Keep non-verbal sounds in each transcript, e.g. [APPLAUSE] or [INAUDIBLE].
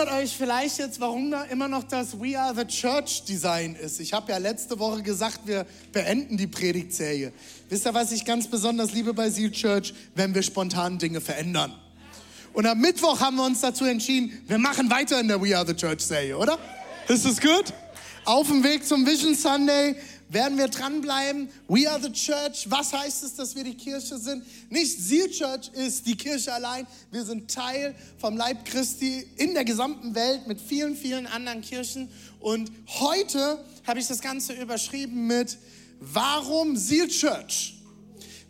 wundert euch vielleicht jetzt, warum da immer noch das We Are the Church Design ist. Ich habe ja letzte Woche gesagt, wir beenden die Predigtserie. Wisst ihr, was ich ganz besonders liebe bei Seal Church? Wenn wir spontan Dinge verändern. Und am Mittwoch haben wir uns dazu entschieden, wir machen weiter in der We Are the Church Serie, oder? Ist das gut? Auf dem Weg zum Vision Sunday werden wir dranbleiben. We are the church. Was heißt es, dass wir die Kirche sind? Nicht Seal Church ist die Kirche allein. Wir sind Teil vom Leib Christi in der gesamten Welt mit vielen, vielen anderen Kirchen. Und heute habe ich das Ganze überschrieben mit Warum Seal Church?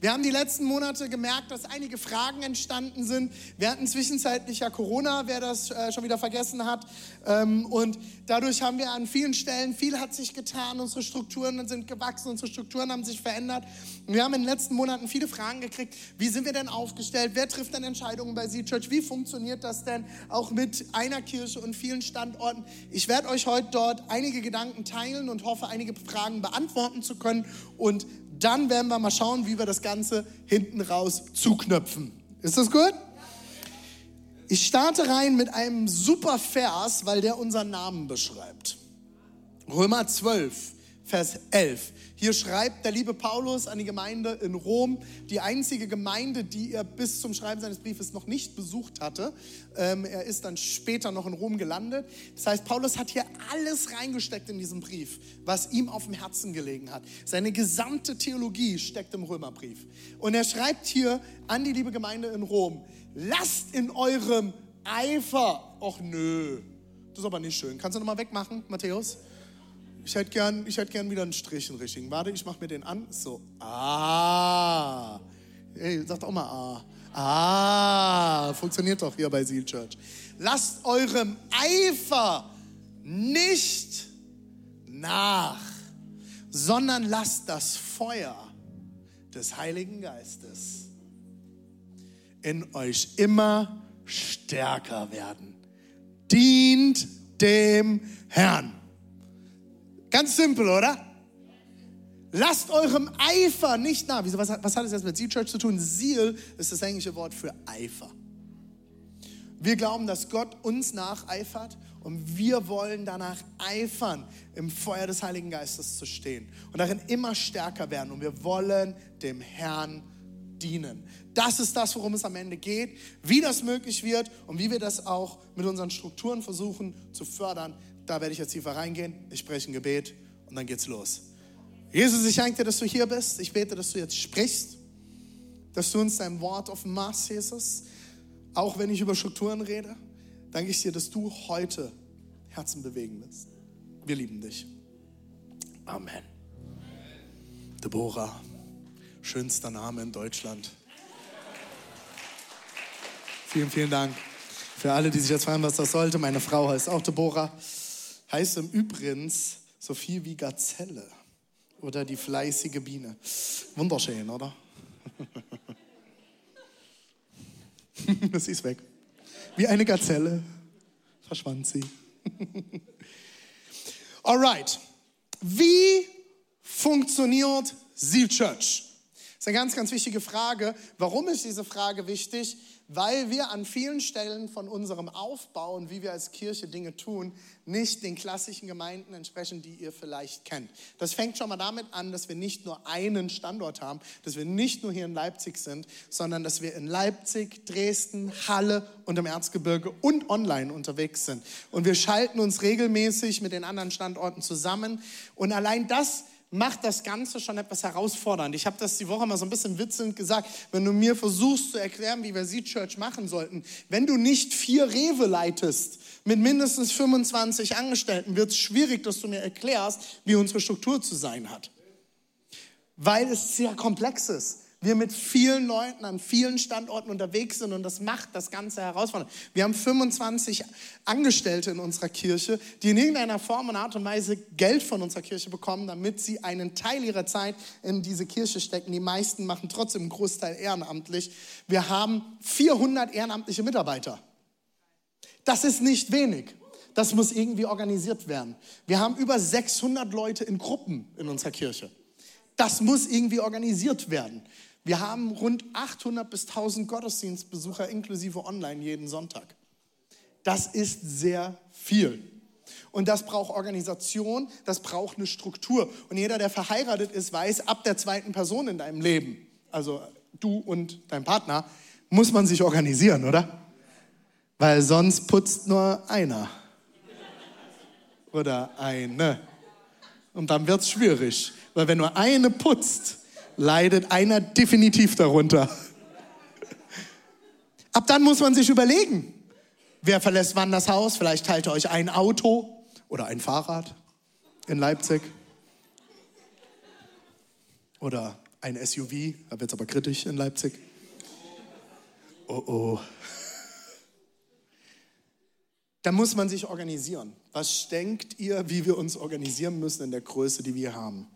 Wir haben die letzten Monate gemerkt, dass einige Fragen entstanden sind. Wir hatten zwischenzeitlich ja Corona, wer das äh, schon wieder vergessen hat. Ähm, und dadurch haben wir an vielen Stellen, viel hat sich getan, unsere Strukturen sind gewachsen, unsere Strukturen haben sich verändert. Und wir haben in den letzten Monaten viele Fragen gekriegt. Wie sind wir denn aufgestellt? Wer trifft denn Entscheidungen bei Sea Church? Wie funktioniert das denn auch mit einer Kirche und vielen Standorten? Ich werde euch heute dort einige Gedanken teilen und hoffe, einige Fragen beantworten zu können. Und dann werden wir mal schauen, wie wir das Ganze hinten raus zuknöpfen. Ist das gut? Ich starte rein mit einem super Vers, weil der unseren Namen beschreibt. Römer 12, Vers 11. Hier schreibt der liebe Paulus an die Gemeinde in Rom, die einzige Gemeinde, die er bis zum Schreiben seines Briefes noch nicht besucht hatte. Ähm, er ist dann später noch in Rom gelandet. Das heißt, Paulus hat hier alles reingesteckt in diesen Brief, was ihm auf dem Herzen gelegen hat. Seine gesamte Theologie steckt im Römerbrief. Und er schreibt hier an die liebe Gemeinde in Rom, lasst in eurem Eifer, ach nö, das ist aber nicht schön. Kannst du nochmal wegmachen, Matthäus? Ich hätte gern, ich gern wieder einen Strich, einen richtigen. Warte, ich mache mir den an. So, ah. Ey, sagt auch mal ah. Ah, funktioniert doch hier bei Seal Church. Lasst eurem Eifer nicht nach, sondern lasst das Feuer des Heiligen Geistes in euch immer stärker werden. Dient dem Herrn. Ganz simpel, oder? Lasst eurem Eifer nicht nach. Was, was hat es jetzt mit Seal Church zu tun? Seal ist das englische Wort für Eifer. Wir glauben, dass Gott uns nacheifert und wir wollen danach eifern, im Feuer des Heiligen Geistes zu stehen und darin immer stärker werden. Und wir wollen dem Herrn dienen. Das ist das, worum es am Ende geht, wie das möglich wird und wie wir das auch mit unseren Strukturen versuchen zu fördern, da werde ich jetzt tiefer reingehen. Ich spreche ein Gebet und dann geht's los. Jesus, ich danke dir, dass du hier bist. Ich bete, dass du jetzt sprichst, dass du uns dein Wort offenbarst, Jesus. Auch wenn ich über Strukturen rede, danke ich dir, dass du heute Herzen bewegen wirst. Wir lieben dich. Amen. Deborah, schönster Name in Deutschland. Vielen, vielen Dank. Für alle, die sich jetzt fragen, was das sollte, meine Frau heißt auch Deborah heißt im Übrigen so viel wie Gazelle oder die fleißige Biene. Wunderschön, oder? [LAUGHS] Das ist weg. Wie eine Gazelle verschwand sie. [LAUGHS] Alright. Wie funktioniert Seal Church? Das ist eine ganz, ganz wichtige Frage. Warum ist diese Frage wichtig? weil wir an vielen Stellen von unserem Aufbau und wie wir als Kirche Dinge tun, nicht den klassischen Gemeinden entsprechen, die ihr vielleicht kennt. Das fängt schon mal damit an, dass wir nicht nur einen Standort haben, dass wir nicht nur hier in Leipzig sind, sondern dass wir in Leipzig, Dresden, Halle und im Erzgebirge und online unterwegs sind. Und wir schalten uns regelmäßig mit den anderen Standorten zusammen. Und allein das macht das Ganze schon etwas herausfordernd. Ich habe das die Woche mal so ein bisschen witzelnd gesagt, wenn du mir versuchst zu erklären, wie wir Seed Church machen sollten, wenn du nicht vier Rewe leitest mit mindestens 25 Angestellten, wird es schwierig, dass du mir erklärst, wie unsere Struktur zu sein hat. Weil es sehr komplex ist. Wir mit vielen Leuten an vielen Standorten unterwegs sind und das macht das Ganze herausfordernd. Wir haben 25 Angestellte in unserer Kirche, die in irgendeiner Form und Art und Weise Geld von unserer Kirche bekommen, damit sie einen Teil ihrer Zeit in diese Kirche stecken. Die meisten machen trotzdem einen Großteil ehrenamtlich. Wir haben 400 ehrenamtliche Mitarbeiter. Das ist nicht wenig. Das muss irgendwie organisiert werden. Wir haben über 600 Leute in Gruppen in unserer Kirche. Das muss irgendwie organisiert werden. Wir haben rund 800 bis 1000 Gottesdienstbesucher inklusive online jeden Sonntag. Das ist sehr viel. Und das braucht Organisation, das braucht eine Struktur. Und jeder, der verheiratet ist, weiß, ab der zweiten Person in deinem Leben, also du und dein Partner, muss man sich organisieren, oder? Weil sonst putzt nur einer oder eine. Und dann wird es schwierig. Weil wenn nur eine putzt, leidet einer definitiv darunter. Ab dann muss man sich überlegen, wer verlässt wann das Haus. Vielleicht teilt ihr euch ein Auto oder ein Fahrrad in Leipzig. Oder ein SUV, da wird es aber kritisch in Leipzig. Oh oh. Da muss man sich organisieren. Was denkt ihr, wie wir uns organisieren müssen in der Größe, die wir haben?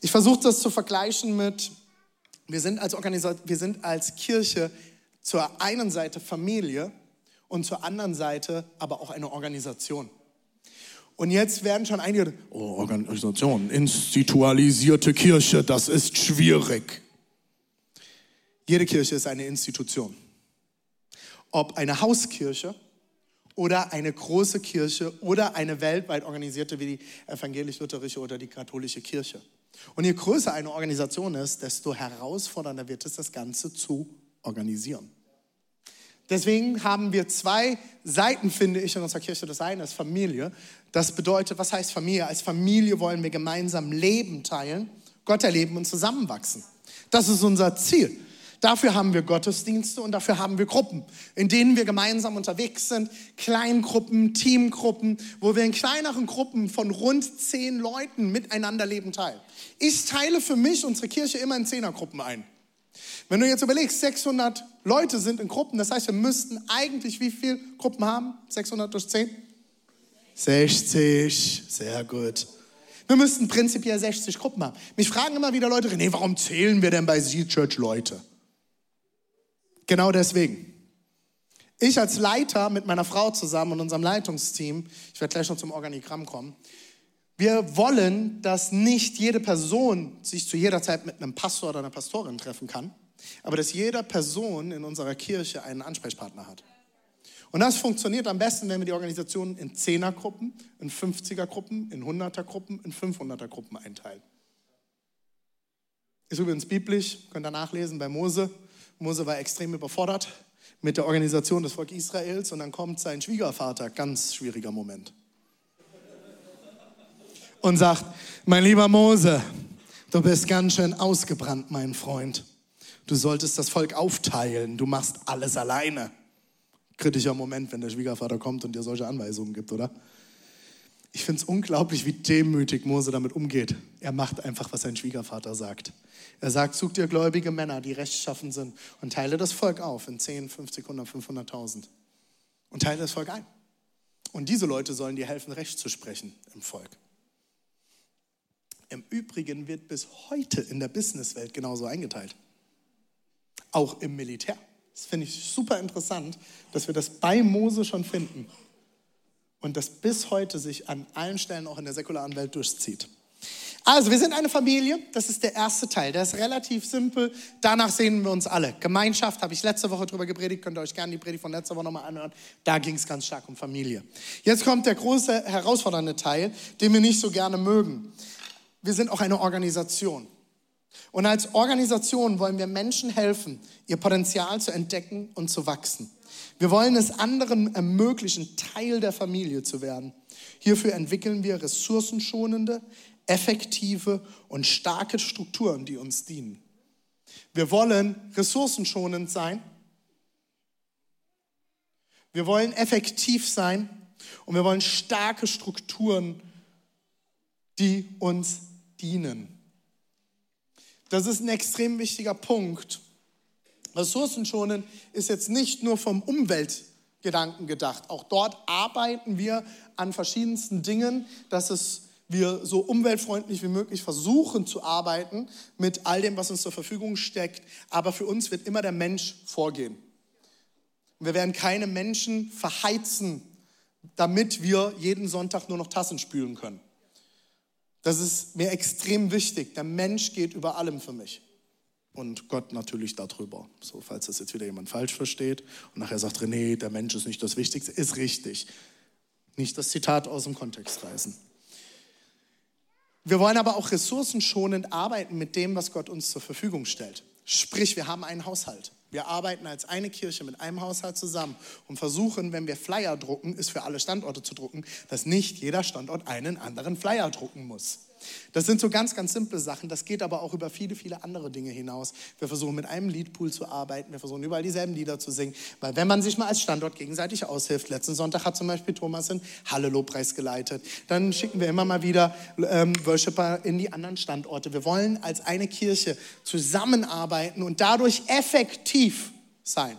Ich versuche das zu vergleichen mit, wir sind als, wir sind als Kirche zur einen Seite Familie und zur anderen Seite aber auch eine Organisation. Und jetzt werden schon einige, oh, Organisation, institualisierte Kirche, das ist schwierig. Jede Kirche ist eine Institution. Ob eine Hauskirche oder eine große Kirche oder eine weltweit organisierte wie die evangelisch-lutherische oder die katholische Kirche. Und je größer eine Organisation ist, desto herausfordernder wird es, das Ganze zu organisieren. Deswegen haben wir zwei Seiten, finde ich, in unserer Kirche. Das eine ist Familie. Das bedeutet, was heißt Familie? Als Familie wollen wir gemeinsam Leben teilen, Gott erleben und zusammenwachsen. Das ist unser Ziel. Dafür haben wir Gottesdienste und dafür haben wir Gruppen, in denen wir gemeinsam unterwegs sind. Kleingruppen, Teamgruppen, wo wir in kleineren Gruppen von rund zehn Leuten miteinander Leben teilen. Ich teile für mich unsere Kirche immer in Zehnergruppen ein. Wenn du jetzt überlegst, 600 Leute sind in Gruppen, das heißt, wir müssten eigentlich wie viele Gruppen haben? 600 durch 10? 60, sehr gut. Wir müssten prinzipiell 60 Gruppen haben. Mich fragen immer wieder Leute, René, warum zählen wir denn bei Sea Church Leute? Genau deswegen. Ich als Leiter mit meiner Frau zusammen und unserem Leitungsteam, ich werde gleich noch zum Organigramm kommen, wir wollen, dass nicht jede Person sich zu jeder Zeit mit einem Pastor oder einer Pastorin treffen kann, aber dass jede Person in unserer Kirche einen Ansprechpartner hat. Und das funktioniert am besten, wenn wir die Organisation in Zehnergruppen, in 50er-Gruppen, in 100er-Gruppen, in 500er-Gruppen einteilen. Ist übrigens biblisch, könnt ihr nachlesen bei Mose. Mose war extrem überfordert mit der Organisation des Volkes Israels und dann kommt sein Schwiegervater, ganz schwieriger Moment. Und sagt, mein lieber Mose, du bist ganz schön ausgebrannt, mein Freund. Du solltest das Volk aufteilen, du machst alles alleine. Kritischer Moment, wenn der Schwiegervater kommt und dir solche Anweisungen gibt, oder? Ich finde es unglaublich, wie demütig Mose damit umgeht. Er macht einfach, was sein Schwiegervater sagt. Er sagt, such dir gläubige Männer, die rechtschaffen sind und teile das Volk auf in 10, 50, 100, 500.000 und teile das Volk ein. Und diese Leute sollen dir helfen, Recht zu sprechen im Volk. Im Übrigen wird bis heute in der Businesswelt genauso eingeteilt. Auch im Militär. Das finde ich super interessant, dass wir das bei Mose schon finden und das bis heute sich an allen Stellen auch in der säkularen Welt durchzieht. Also, wir sind eine Familie, das ist der erste Teil, der ist relativ simpel. Danach sehen wir uns alle. Gemeinschaft, habe ich letzte Woche drüber gepredigt, könnt ihr euch gerne die Predigt von letzter Woche nochmal anhören. Da ging es ganz stark um Familie. Jetzt kommt der große, herausfordernde Teil, den wir nicht so gerne mögen. Wir sind auch eine Organisation. Und als Organisation wollen wir Menschen helfen, ihr Potenzial zu entdecken und zu wachsen. Wir wollen es anderen ermöglichen, Teil der Familie zu werden. Hierfür entwickeln wir ressourcenschonende, effektive und starke Strukturen, die uns dienen. Wir wollen ressourcenschonend sein. Wir wollen effektiv sein und wir wollen starke Strukturen, die uns dienen. Das ist ein extrem wichtiger Punkt. Ressourcenschonen ist jetzt nicht nur vom Umweltgedanken gedacht. Auch dort arbeiten wir an verschiedensten Dingen, dass es wir so umweltfreundlich wie möglich versuchen zu arbeiten mit all dem, was uns zur Verfügung steckt. Aber für uns wird immer der Mensch vorgehen. Wir werden keine Menschen verheizen, damit wir jeden Sonntag nur noch Tassen spülen können. Das ist mir extrem wichtig. Der Mensch geht über allem für mich. Und Gott natürlich darüber. So, falls das jetzt wieder jemand falsch versteht und nachher sagt, René, der Mensch ist nicht das Wichtigste, ist richtig. Nicht das Zitat aus dem Kontext reißen. Wir wollen aber auch ressourcenschonend arbeiten mit dem, was Gott uns zur Verfügung stellt. Sprich, wir haben einen Haushalt. Wir arbeiten als eine Kirche mit einem Haushalt zusammen und versuchen, wenn wir Flyer drucken, ist für alle Standorte zu drucken, dass nicht jeder Standort einen anderen Flyer drucken muss. Das sind so ganz, ganz simple Sachen. Das geht aber auch über viele, viele andere Dinge hinaus. Wir versuchen mit einem Liedpool zu arbeiten. Wir versuchen überall dieselben Lieder zu singen. Weil wenn man sich mal als Standort gegenseitig aushilft, letzten Sonntag hat zum Beispiel Thomas in Halle Lobpreis geleitet, dann schicken wir immer mal wieder ähm, Worshipper in die anderen Standorte. Wir wollen als eine Kirche zusammenarbeiten und dadurch effektiv sein.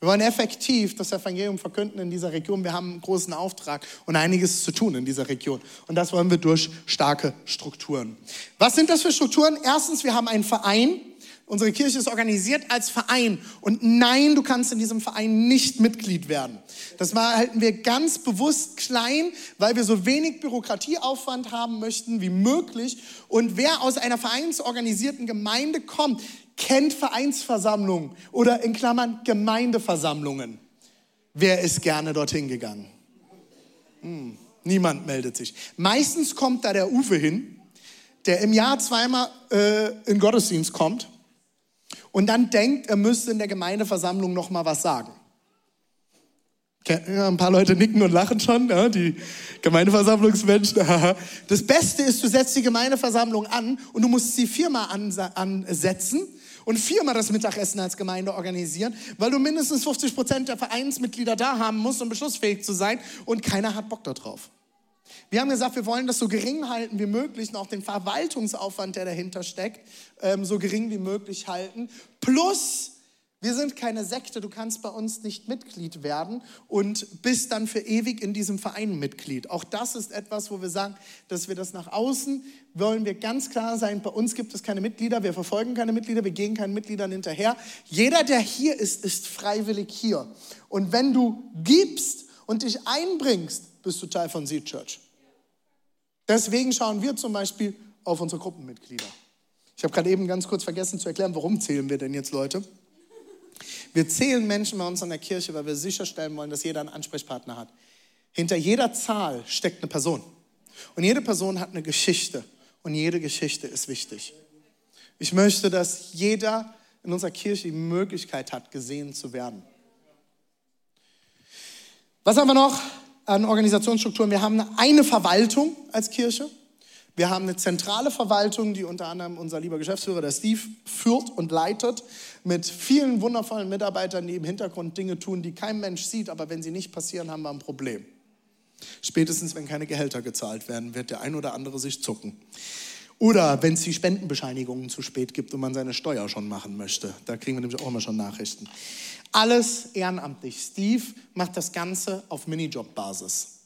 Wir wollen effektiv das Evangelium verkünden in dieser Region. Wir haben einen großen Auftrag und einiges zu tun in dieser Region. Und das wollen wir durch starke Strukturen. Was sind das für Strukturen? Erstens, wir haben einen Verein. Unsere Kirche ist organisiert als Verein. Und nein, du kannst in diesem Verein nicht Mitglied werden. Das halten wir ganz bewusst klein, weil wir so wenig Bürokratieaufwand haben möchten wie möglich. Und wer aus einer vereinsorganisierten Gemeinde kommt, kennt Vereinsversammlungen oder in Klammern Gemeindeversammlungen. Wer ist gerne dorthin gegangen? Hm, niemand meldet sich. Meistens kommt da der Uwe hin, der im Jahr zweimal äh, in Gottesdienst kommt und dann denkt, er müsste in der Gemeindeversammlung noch mal was sagen. Ein paar Leute nicken und lachen schon, die Gemeindeversammlungsmenschen. [LAUGHS] Das Beste ist, du setzt die Gemeindeversammlung an und du musst sie viermal ansetzen und viermal das Mittagessen als Gemeinde organisieren, weil du mindestens 50 Prozent der Vereinsmitglieder da haben musst, um beschlussfähig zu sein und keiner hat Bock darauf. Wir haben gesagt, wir wollen das so gering halten wie möglich und auch den Verwaltungsaufwand, der dahinter steckt, ähm, so gering wie möglich halten. Plus, wir sind keine Sekte, du kannst bei uns nicht Mitglied werden und bist dann für ewig in diesem Verein Mitglied. Auch das ist etwas, wo wir sagen, dass wir das nach außen wollen wir ganz klar sein, bei uns gibt es keine Mitglieder, wir verfolgen keine Mitglieder, wir gehen keinen Mitgliedern hinterher. Jeder, der hier ist, ist freiwillig hier. Und wenn du gibst und dich einbringst, bist du Teil von Seed Church. Deswegen schauen wir zum Beispiel auf unsere Gruppenmitglieder. Ich habe gerade eben ganz kurz vergessen zu erklären, warum zählen wir denn jetzt Leute? Wir zählen Menschen bei uns an der Kirche, weil wir sicherstellen wollen, dass jeder einen Ansprechpartner hat. Hinter jeder Zahl steckt eine Person. Und jede Person hat eine Geschichte. Und jede Geschichte ist wichtig. Ich möchte, dass jeder in unserer Kirche die Möglichkeit hat, gesehen zu werden. Was haben wir noch an Organisationsstrukturen? Wir haben eine Verwaltung als Kirche. Wir haben eine zentrale Verwaltung, die unter anderem unser lieber Geschäftsführer, der Steve, führt und leitet, mit vielen wundervollen Mitarbeitern, die im Hintergrund Dinge tun, die kein Mensch sieht, aber wenn sie nicht passieren, haben wir ein Problem. Spätestens, wenn keine Gehälter gezahlt werden, wird der ein oder andere sich zucken. Oder wenn es die Spendenbescheinigungen zu spät gibt und man seine Steuer schon machen möchte. Da kriegen wir nämlich auch immer schon Nachrichten. Alles ehrenamtlich. Steve macht das Ganze auf Minijob-Basis.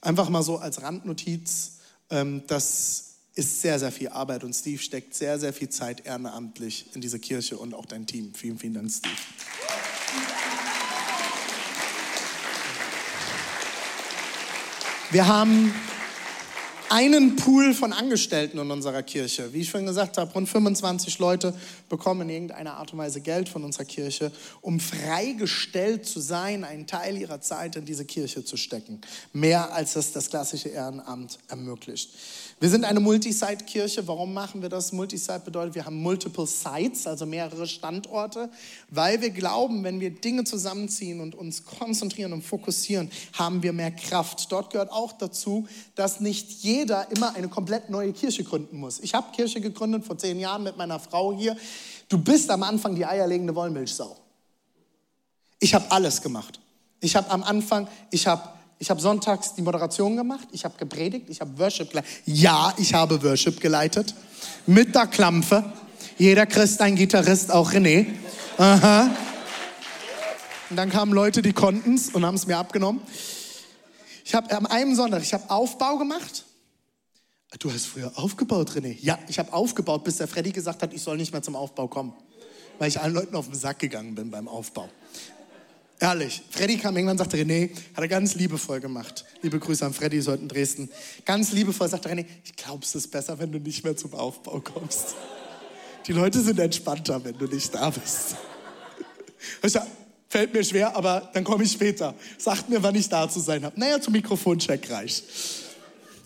Einfach mal so als Randnotiz ähm, das ist sehr, sehr viel Arbeit und Steve steckt sehr, sehr viel Zeit ehrenamtlich in diese Kirche und auch dein Team. Vielen, vielen Dank, Steve. Wir haben einen Pool von Angestellten in unserer Kirche. Wie ich schon gesagt habe, rund 25 Leute bekommen in irgendeiner Art und Weise Geld von unserer Kirche, um freigestellt zu sein, einen Teil ihrer Zeit in diese Kirche zu stecken. Mehr als es das klassische Ehrenamt ermöglicht. Wir sind eine Multisite-Kirche. Warum machen wir das? Multisite bedeutet, wir haben multiple Sites, also mehrere Standorte, weil wir glauben, wenn wir Dinge zusammenziehen und uns konzentrieren und fokussieren, haben wir mehr Kraft. Dort gehört auch dazu, dass nicht jeder immer eine komplett neue Kirche gründen muss. Ich habe Kirche gegründet vor zehn Jahren mit meiner Frau hier. Du bist am Anfang die eierlegende Wollmilchsau. Ich habe alles gemacht. Ich habe am Anfang, ich habe Ich habe sonntags die Moderation gemacht, ich habe gepredigt, ich habe Worship geleitet. Ja, ich habe Worship geleitet. Mit der Klampfe. Jeder Christ ein Gitarrist, auch René. Aha. Und dann kamen Leute, die konnten es und haben es mir abgenommen. Ich habe am einem Sonntag, ich habe Aufbau gemacht. Du hast früher aufgebaut, René. Ja, ich habe aufgebaut, bis der Freddy gesagt hat, ich soll nicht mehr zum Aufbau kommen. Weil ich allen Leuten auf den Sack gegangen bin beim Aufbau. Ehrlich, Freddy kam irgendwann und sagte, René, hat er ganz liebevoll gemacht. Liebe Grüße an Freddy, so in Dresden. Ganz liebevoll sagte René, ich glaube, es ist besser, wenn du nicht mehr zum Aufbau kommst. Die Leute sind entspannter, wenn du nicht da bist. Ich sag, fällt mir schwer, aber dann komme ich später. Sagt mir, wann ich da zu sein habe. Naja, zum Mikrofoncheck reicht.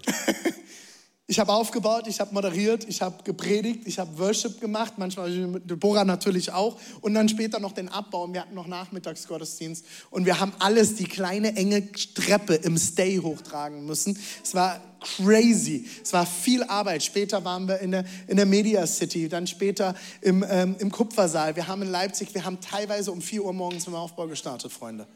[LAUGHS] Ich habe aufgebaut, ich habe moderiert, ich habe gepredigt, ich habe Worship gemacht, manchmal mit Deborah natürlich auch und dann später noch den Abbau wir hatten noch Nachmittagsgottesdienst und wir haben alles, die kleine enge Treppe im Stay hochtragen müssen. Es war crazy, es war viel Arbeit. Später waren wir in der, in der Media City, dann später im, ähm, im Kupfersaal. Wir haben in Leipzig, wir haben teilweise um 4 Uhr morgens im Aufbau gestartet, Freunde.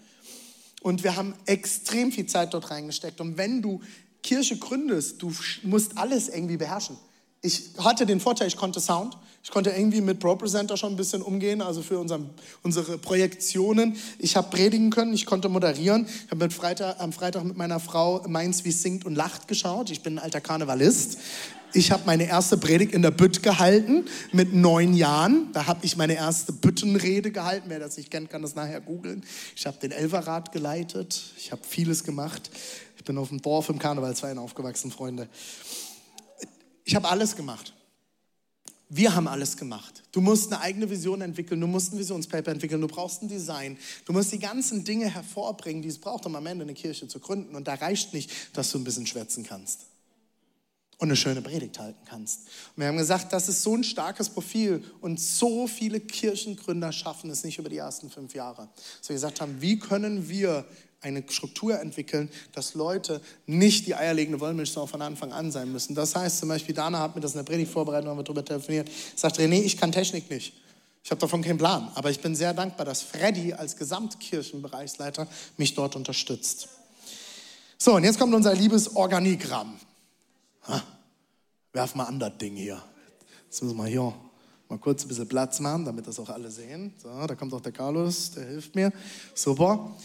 Und wir haben extrem viel Zeit dort reingesteckt. Und wenn du Kirche gründest, du musst alles irgendwie beherrschen. Ich hatte den Vorteil, ich konnte Sound. Ich konnte irgendwie mit ProPresenter schon ein bisschen umgehen, also für unseren, unsere Projektionen. Ich habe predigen können, ich konnte moderieren. Ich habe Freitag, am Freitag mit meiner Frau Mainz wie singt und lacht geschaut. Ich bin ein alter Karnevalist. Ich habe meine erste Predigt in der Bütt gehalten mit neun Jahren. Da habe ich meine erste Büttenrede gehalten. Wer das nicht kennt, kann das nachher googeln. Ich habe den Elferrat geleitet. Ich habe vieles gemacht. Bin auf dem Dorf im Karnevalsverein aufgewachsen, Freunde. Ich habe alles gemacht. Wir haben alles gemacht. Du musst eine eigene Vision entwickeln, du musst ein Visionspaper entwickeln, du brauchst ein Design, du musst die ganzen Dinge hervorbringen, die es braucht, um am Ende eine Kirche zu gründen. Und da reicht nicht, dass du ein bisschen schwätzen kannst und eine schöne Predigt halten kannst. Und wir haben gesagt, das ist so ein starkes Profil und so viele Kirchengründer schaffen es nicht über die ersten fünf Jahre. Wir gesagt haben, wie können wir eine Struktur entwickeln, dass Leute nicht die eierlegende Wollmilchsau von Anfang an sein müssen. Das heißt zum Beispiel, Dana hat mir das in der Predigt vorbereitet, haben wir darüber telefoniert, sagt René, ich kann Technik nicht. Ich habe davon keinen Plan, aber ich bin sehr dankbar, dass Freddy als Gesamtkirchenbereichsleiter mich dort unterstützt. So, und jetzt kommt unser liebes Organigramm. Ha, werf mal an das Ding hier. Jetzt müssen wir hier mal kurz ein bisschen Platz machen, damit das auch alle sehen. So, da kommt auch der Carlos, der hilft mir. Super.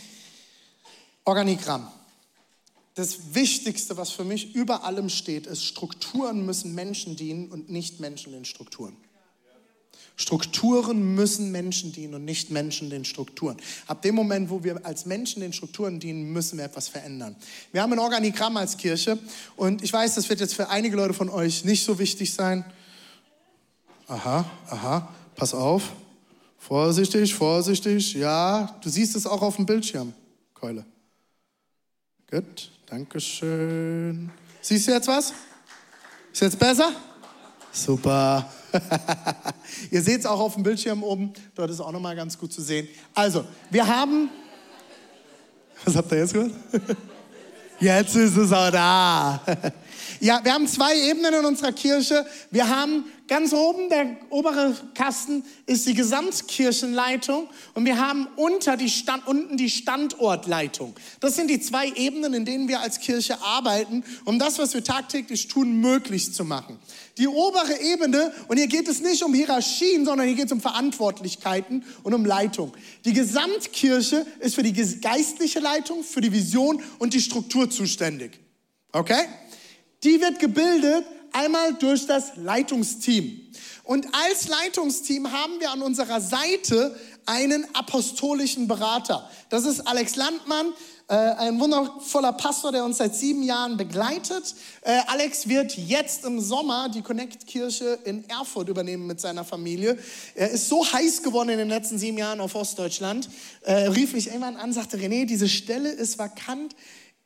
Organigramm. Das Wichtigste, was für mich über allem steht, ist, Strukturen müssen Menschen dienen und nicht Menschen den Strukturen. Strukturen müssen Menschen dienen und nicht Menschen den Strukturen. Ab dem Moment, wo wir als Menschen den Strukturen dienen, müssen wir etwas verändern. Wir haben ein Organigramm als Kirche und ich weiß, das wird jetzt für einige Leute von euch nicht so wichtig sein. Aha, aha, pass auf. Vorsichtig, vorsichtig. Ja, du siehst es auch auf dem Bildschirm, Keule. Gut, danke schön. Siehst du jetzt was? Ist jetzt besser? Super. [LAUGHS] Ihr seht es auch auf dem Bildschirm oben. Dort ist auch nochmal ganz gut zu sehen. Also, wir haben. Was habt ihr jetzt gehört? [LAUGHS] Jetzt ist es auch da. [LAUGHS] Ja, wir haben zwei Ebenen in unserer Kirche. Wir haben ganz oben, der obere Kasten ist die Gesamtkirchenleitung und wir haben unter die Stand, unten die Standortleitung. Das sind die zwei Ebenen, in denen wir als Kirche arbeiten, um das, was wir tagtäglich tun, möglich zu machen. Die obere Ebene, und hier geht es nicht um Hierarchien, sondern hier geht es um Verantwortlichkeiten und um Leitung. Die Gesamtkirche ist für die geistliche Leitung, für die Vision und die Struktur zuständig. Okay? Die wird gebildet einmal durch das Leitungsteam. Und als Leitungsteam haben wir an unserer Seite einen apostolischen Berater. Das ist Alex Landmann, äh, ein wundervoller Pastor, der uns seit sieben Jahren begleitet. Äh, Alex wird jetzt im Sommer die Connect-Kirche in Erfurt übernehmen mit seiner Familie. Er ist so heiß geworden in den letzten sieben Jahren auf Ostdeutschland, äh, rief mich irgendwann an, sagte, René, diese Stelle ist vakant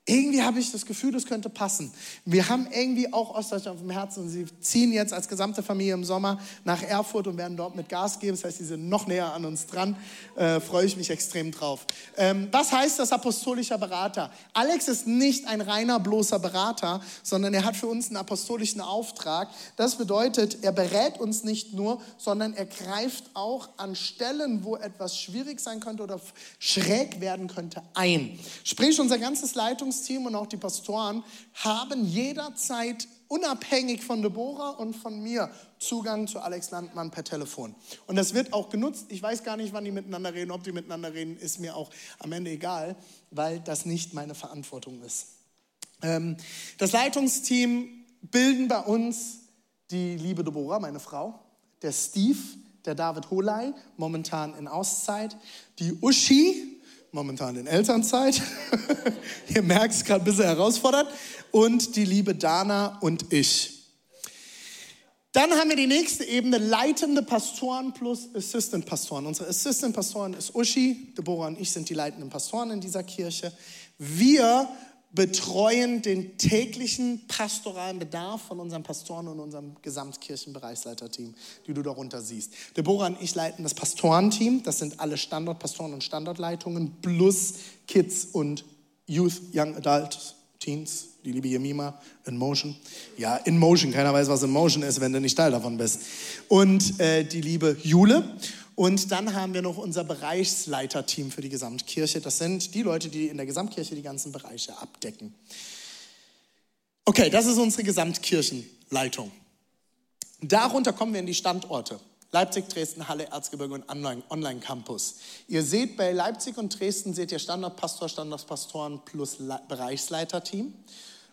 irgendwie habe ich das Gefühl, das könnte passen. Wir haben irgendwie auch Ostdeutschland auf dem Herzen und sie ziehen jetzt als gesamte Familie im Sommer nach Erfurt und werden dort mit Gas geben. Das heißt, sie sind noch näher an uns dran. Äh, freue ich mich extrem drauf. Ähm, was heißt das apostolischer Berater? Alex ist nicht ein reiner bloßer Berater, sondern er hat für uns einen apostolischen Auftrag. Das bedeutet, er berät uns nicht nur, sondern er greift auch an Stellen, wo etwas schwierig sein könnte oder schräg werden könnte, ein. Sprich, unser ganzes Leitungs Leitungsteam und auch die Pastoren haben jederzeit unabhängig von Deborah und von mir Zugang zu Alex Landmann per Telefon. Und das wird auch genutzt. Ich weiß gar nicht, wann die miteinander reden, ob die miteinander reden, ist mir auch am Ende egal, weil das nicht meine Verantwortung ist. Ähm, das Leitungsteam bilden bei uns die liebe Deborah, meine Frau, der Steve, der David Holei, momentan in Auszeit, die Uschi, momentan in Elternzeit. [LAUGHS] Ihr merkt es gerade ein bisschen herausfordernd. Und die liebe Dana und ich. Dann haben wir die nächste Ebene, leitende Pastoren plus Assistant Pastoren. Unsere Assistant Pastoren ist Uschi, Deborah und ich sind die leitenden Pastoren in dieser Kirche. Wir betreuen den täglichen pastoralen Bedarf von unseren Pastoren und unserem Gesamtkirchenbereichsleiterteam, die du darunter siehst. Deborah und ich leiten das Pastorenteam, das sind alle Standortpastoren und Standortleitungen plus Kids und Youth, Young Adult, Teens, die liebe Jemima, In Motion. Ja, In Motion, keiner weiß, was In Motion ist, wenn du nicht Teil davon bist. Und äh, die liebe Jule. Und dann haben wir noch unser Bereichsleiterteam für die Gesamtkirche. Das sind die Leute, die in der Gesamtkirche die ganzen Bereiche abdecken. Okay, das ist unsere Gesamtkirchenleitung. Darunter kommen wir in die Standorte. Leipzig, Dresden, Halle, Erzgebirge und Online-Campus. Ihr seht bei Leipzig und Dresden seht ihr Standortpastor, Standortpastoren plus Bereichsleiterteam.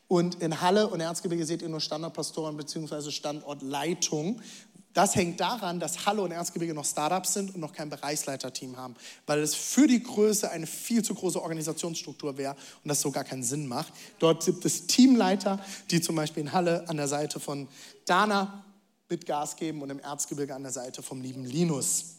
Und in Halle und Erzgebirge seht ihr nur Standortpastoren bzw. Standortleitung, das hängt daran, dass Halle und Erzgebirge noch Startups sind und noch kein Bereichsleiterteam haben, weil es für die Größe eine viel zu große Organisationsstruktur wäre und das so gar keinen Sinn macht. Dort gibt es Teamleiter, die zum Beispiel in Halle an der Seite von Dana mit Gas geben und im Erzgebirge an der Seite vom lieben Linus.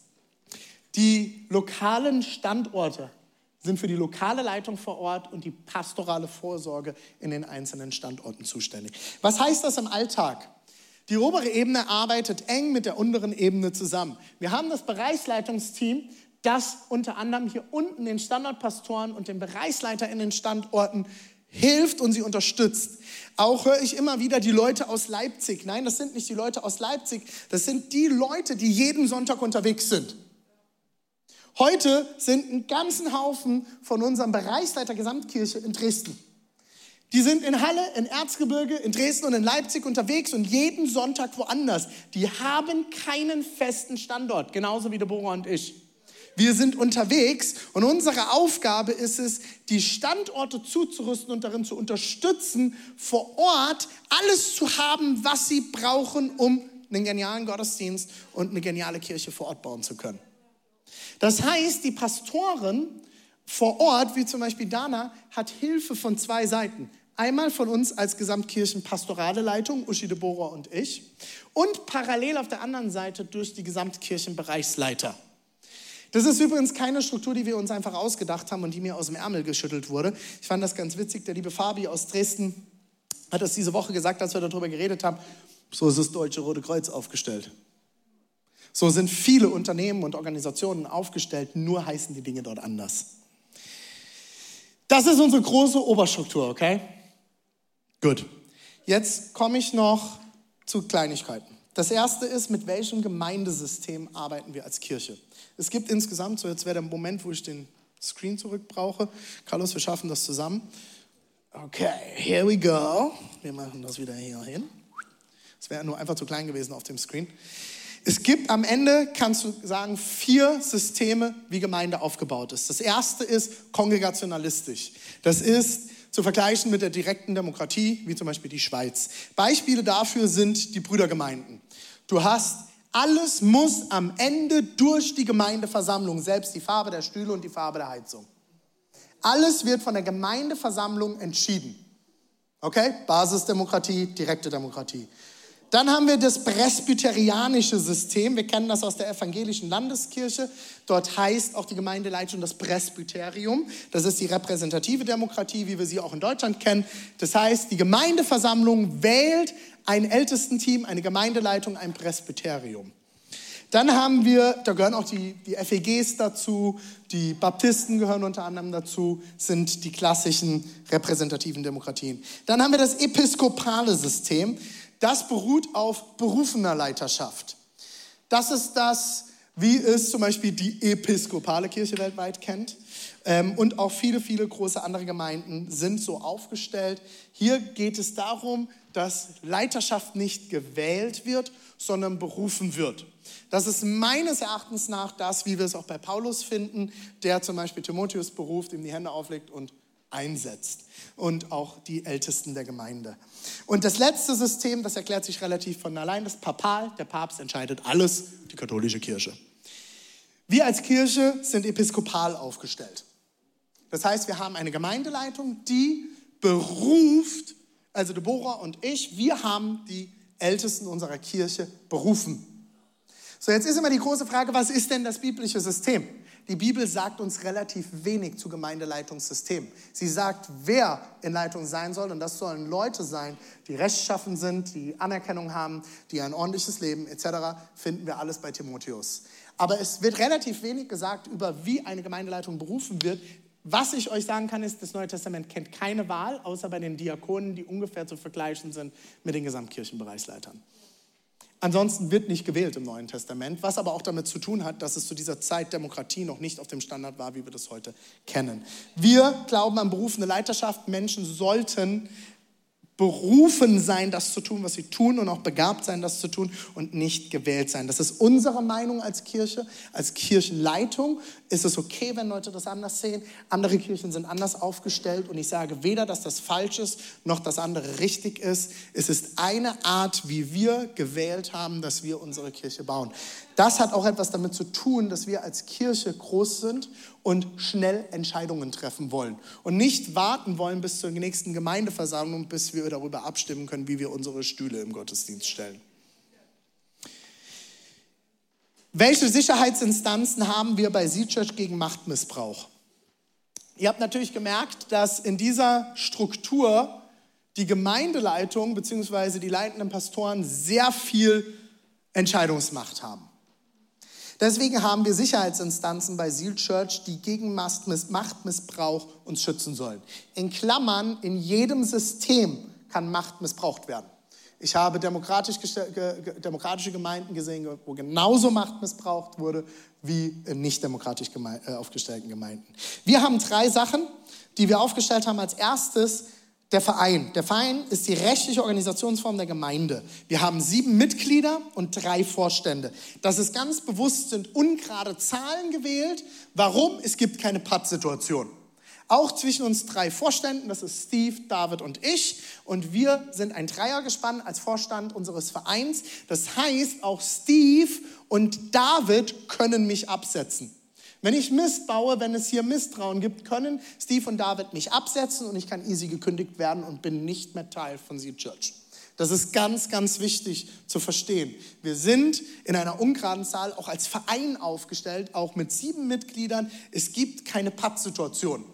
Die lokalen Standorte sind für die lokale Leitung vor Ort und die pastorale Vorsorge in den einzelnen Standorten zuständig. Was heißt das im Alltag? Die obere Ebene arbeitet eng mit der unteren Ebene zusammen. Wir haben das Bereichsleitungsteam, das unter anderem hier unten den Standortpastoren und den Bereichsleiter in den Standorten hilft und sie unterstützt. Auch höre ich immer wieder die Leute aus Leipzig. Nein, das sind nicht die Leute aus Leipzig, das sind die Leute, die jeden Sonntag unterwegs sind. Heute sind ein ganzen Haufen von unserem Bereichsleiter Gesamtkirche in Dresden. Die sind in Halle, in Erzgebirge, in Dresden und in Leipzig unterwegs und jeden Sonntag woanders. Die haben keinen festen Standort, genauso wie Deborah und ich. Wir sind unterwegs und unsere Aufgabe ist es, die Standorte zuzurüsten und darin zu unterstützen, vor Ort alles zu haben, was sie brauchen, um einen genialen Gottesdienst und eine geniale Kirche vor Ort bauen zu können. Das heißt, die Pastoren vor Ort, wie zum Beispiel Dana, hat Hilfe von zwei Seiten. Einmal von uns als Gesamtkirchenpastorale Leitung, Uschi Deborah und ich, und parallel auf der anderen Seite durch die Gesamtkirchenbereichsleiter. Das ist übrigens keine Struktur, die wir uns einfach ausgedacht haben und die mir aus dem Ärmel geschüttelt wurde. Ich fand das ganz witzig. Der liebe Fabi aus Dresden hat das diese Woche gesagt, als wir darüber geredet haben. So ist das Deutsche Rote Kreuz aufgestellt. So sind viele Unternehmen und Organisationen aufgestellt, nur heißen die Dinge dort anders. Das ist unsere große Oberstruktur, okay? Gut. Jetzt komme ich noch zu Kleinigkeiten. Das erste ist, mit welchem Gemeindesystem arbeiten wir als Kirche? Es gibt insgesamt, so jetzt wäre der Moment, wo ich den Screen zurück brauche. Carlos, wir schaffen das zusammen. Okay, here we go. Wir machen das wieder hier hin. Es wäre nur einfach zu klein gewesen auf dem Screen. Es gibt am Ende, kannst du sagen, vier Systeme, wie Gemeinde aufgebaut ist. Das erste ist kongregationalistisch. Das ist zu vergleichen mit der direkten Demokratie, wie zum Beispiel die Schweiz. Beispiele dafür sind die Brüdergemeinden. Du hast alles muss am Ende durch die Gemeindeversammlung, selbst die Farbe der Stühle und die Farbe der Heizung. Alles wird von der Gemeindeversammlung entschieden. Okay? Basisdemokratie, direkte Demokratie. Dann haben wir das presbyterianische System. Wir kennen das aus der evangelischen Landeskirche. Dort heißt auch die Gemeindeleitung das Presbyterium. Das ist die repräsentative Demokratie, wie wir sie auch in Deutschland kennen. Das heißt, die Gemeindeversammlung wählt ein Ältestenteam, eine Gemeindeleitung, ein Presbyterium. Dann haben wir, da gehören auch die, die FEGs dazu, die Baptisten gehören unter anderem dazu, sind die klassischen repräsentativen Demokratien. Dann haben wir das episkopale System das beruht auf berufener Leiterschaft. Das ist das, wie es zum Beispiel die episkopale Kirche weltweit kennt. Ähm, und auch viele, viele große andere Gemeinden sind so aufgestellt. Hier geht es darum, dass Leiterschaft nicht gewählt wird, sondern berufen wird. Das ist meines Erachtens nach das, wie wir es auch bei Paulus finden, der zum Beispiel Timotheus beruft, ihm die Hände auflegt und einsetzt. Und auch die Ältesten der Gemeinde. Und das letzte System, das erklärt sich relativ von allein, das Papal. Der Papst entscheidet alles, die katholische Kirche. Wir als Kirche sind episkopal aufgestellt. Das heißt, wir haben eine Gemeindeleitung, die beruft, also Deborah und ich, wir haben die Ältesten unserer Kirche berufen. So, jetzt ist immer die große Frage, was ist denn das biblische System? Die Bibel sagt uns relativ wenig zu Gemeindeleitungssystem. Sie sagt, wer in Leitung sein soll, und das sollen Leute sein, die rechtschaffen sind, die Anerkennung haben, die ein ordentliches Leben etc., finden wir alles bei Timotheus. Aber es wird relativ wenig gesagt über, wie eine Gemeindeleitung berufen wird, was ich euch sagen kann, ist, das Neue Testament kennt keine Wahl, außer bei den Diakonen, die ungefähr zu vergleichen sind mit den Gesamtkirchenbereichsleitern. Ansonsten wird nicht gewählt im Neuen Testament, was aber auch damit zu tun hat, dass es zu dieser Zeit Demokratie noch nicht auf dem Standard war, wie wir das heute kennen. Wir glauben an berufene Leiterschaft. Menschen sollten berufen sein, das zu tun, was sie tun und auch begabt sein, das zu tun und nicht gewählt sein. Das ist unsere Meinung als Kirche, als Kirchenleitung. Ist es okay, wenn Leute das anders sehen? Andere Kirchen sind anders aufgestellt und ich sage weder, dass das falsch ist, noch das andere richtig ist. Es ist eine Art, wie wir gewählt haben, dass wir unsere Kirche bauen. Das hat auch etwas damit zu tun, dass wir als Kirche groß sind und schnell Entscheidungen treffen wollen und nicht warten wollen bis zur nächsten Gemeindeversammlung, bis wir darüber abstimmen können, wie wir unsere Stühle im Gottesdienst stellen. Welche Sicherheitsinstanzen haben wir bei Seed Church gegen Machtmissbrauch? Ihr habt natürlich gemerkt, dass in dieser Struktur die Gemeindeleitung bzw. die leitenden Pastoren sehr viel Entscheidungsmacht haben. Deswegen haben wir Sicherheitsinstanzen bei Seal Church, die gegen Machtmissbrauch uns schützen sollen. In Klammern, in jedem System kann Macht missbraucht werden. Ich habe demokratisch demokratische Gemeinden gesehen, wo genauso Macht missbraucht wurde wie in nicht demokratisch äh, aufgestellten Gemeinden. Wir haben drei Sachen, die wir aufgestellt haben. Als erstes der Verein. Der Verein ist die rechtliche Organisationsform der Gemeinde. Wir haben sieben Mitglieder und drei Vorstände. Das ist ganz bewusst, sind ungerade Zahlen gewählt. Warum? Es gibt keine Pattsituation. Auch zwischen uns drei Vorständen, das ist Steve, David und ich. Und wir sind ein Dreiergespann als Vorstand unseres Vereins. Das heißt, auch Steve und David können mich absetzen. Wenn ich Mist baue, wenn es hier Misstrauen gibt, können Steve und David mich absetzen und ich kann easy gekündigt werden und bin nicht mehr Teil von Seed Church. Das ist ganz, ganz wichtig zu verstehen. Wir sind in einer ungeraden Zahl auch als Verein aufgestellt, auch mit sieben Mitgliedern. Es gibt keine Pattsituation.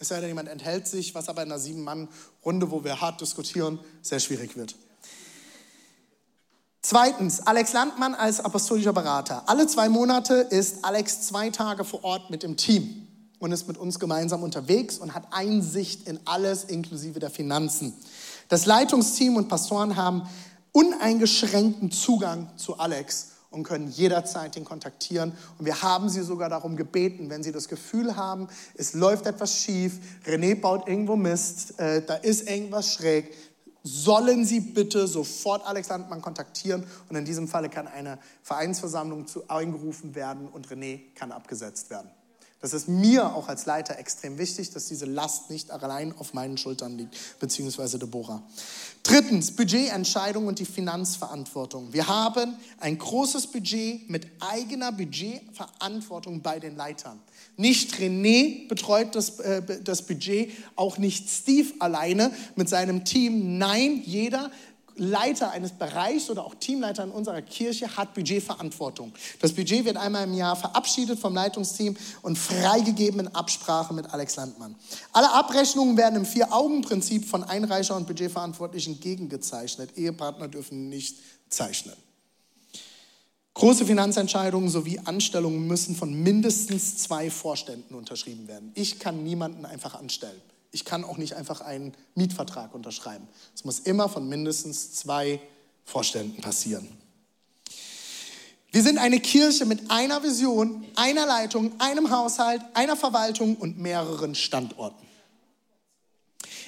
Es sei denn, jemand enthält sich, was aber in einer Sieben-Mann-Runde, wo wir hart diskutieren, sehr schwierig wird. Zweitens, Alex Landmann als apostolischer Berater. Alle zwei Monate ist Alex zwei Tage vor Ort mit dem Team und ist mit uns gemeinsam unterwegs und hat Einsicht in alles inklusive der Finanzen. Das Leitungsteam und Pastoren haben uneingeschränkten Zugang zu Alex und können jederzeit ihn kontaktieren. Und wir haben sie sogar darum gebeten, wenn sie das Gefühl haben, es läuft etwas schief, René baut irgendwo Mist, äh, da ist irgendwas schräg, sollen Sie bitte sofort Alex Landmann kontaktieren und in diesem Falle kann eine Vereinsversammlung zu eingerufen werden und René kann abgesetzt werden. Das ist mir auch als Leiter extrem wichtig, dass diese Last nicht allein auf meinen Schultern liegt, beziehungsweise Deborah. Drittens, Budgetentscheidung und die Finanzverantwortung. Wir haben ein großes Budget mit eigener Budgetverantwortung bei den Leitern. Nicht René betreut das, äh, das Budget, auch nicht Steve alleine mit seinem Team. Nein, jeder Leiter eines Bereichs oder auch Teamleiter in unserer Kirche hat Budgetverantwortung. Das Budget wird einmal im Jahr verabschiedet vom Leitungsteam und freigegeben in Absprache mit Alex Landmann. Alle Abrechnungen werden im Vier-Augen-Prinzip von Einreicher und Budgetverantwortlichen gegengezeichnet. Ehepartner dürfen nicht zeichnen. Große Finanzentscheidungen sowie Anstellungen müssen von mindestens zwei Vorständen unterschrieben werden. Ich kann niemanden einfach anstellen. Ich kann auch nicht einfach einen Mietvertrag unterschreiben. Es muss immer von mindestens zwei Vorständen passieren. Wir sind eine Kirche mit einer Vision, einer Leitung, einem Haushalt, einer Verwaltung und mehreren Standorten.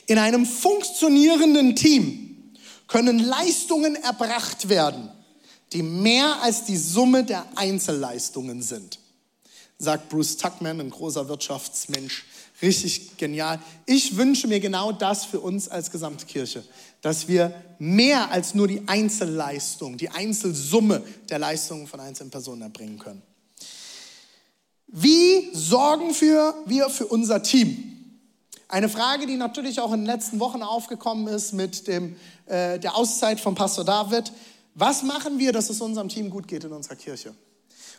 In einem funktionierenden Team können Leistungen erbracht werden, die mehr als die Summe der Einzelleistungen sind, sagt Bruce Tuckman, ein großer Wirtschaftsmensch. Richtig genial. Ich wünsche mir genau das für uns als Gesamtkirche, dass wir mehr als nur die Einzelleistung, die Einzelsumme der Leistungen von einzelnen Personen erbringen können. Wie sorgen wir für unser Team? Eine Frage, die natürlich auch in den letzten Wochen aufgekommen ist mit dem, äh, der Auszeit von Pastor David. Was machen wir, dass es unserem Team gut geht in unserer Kirche?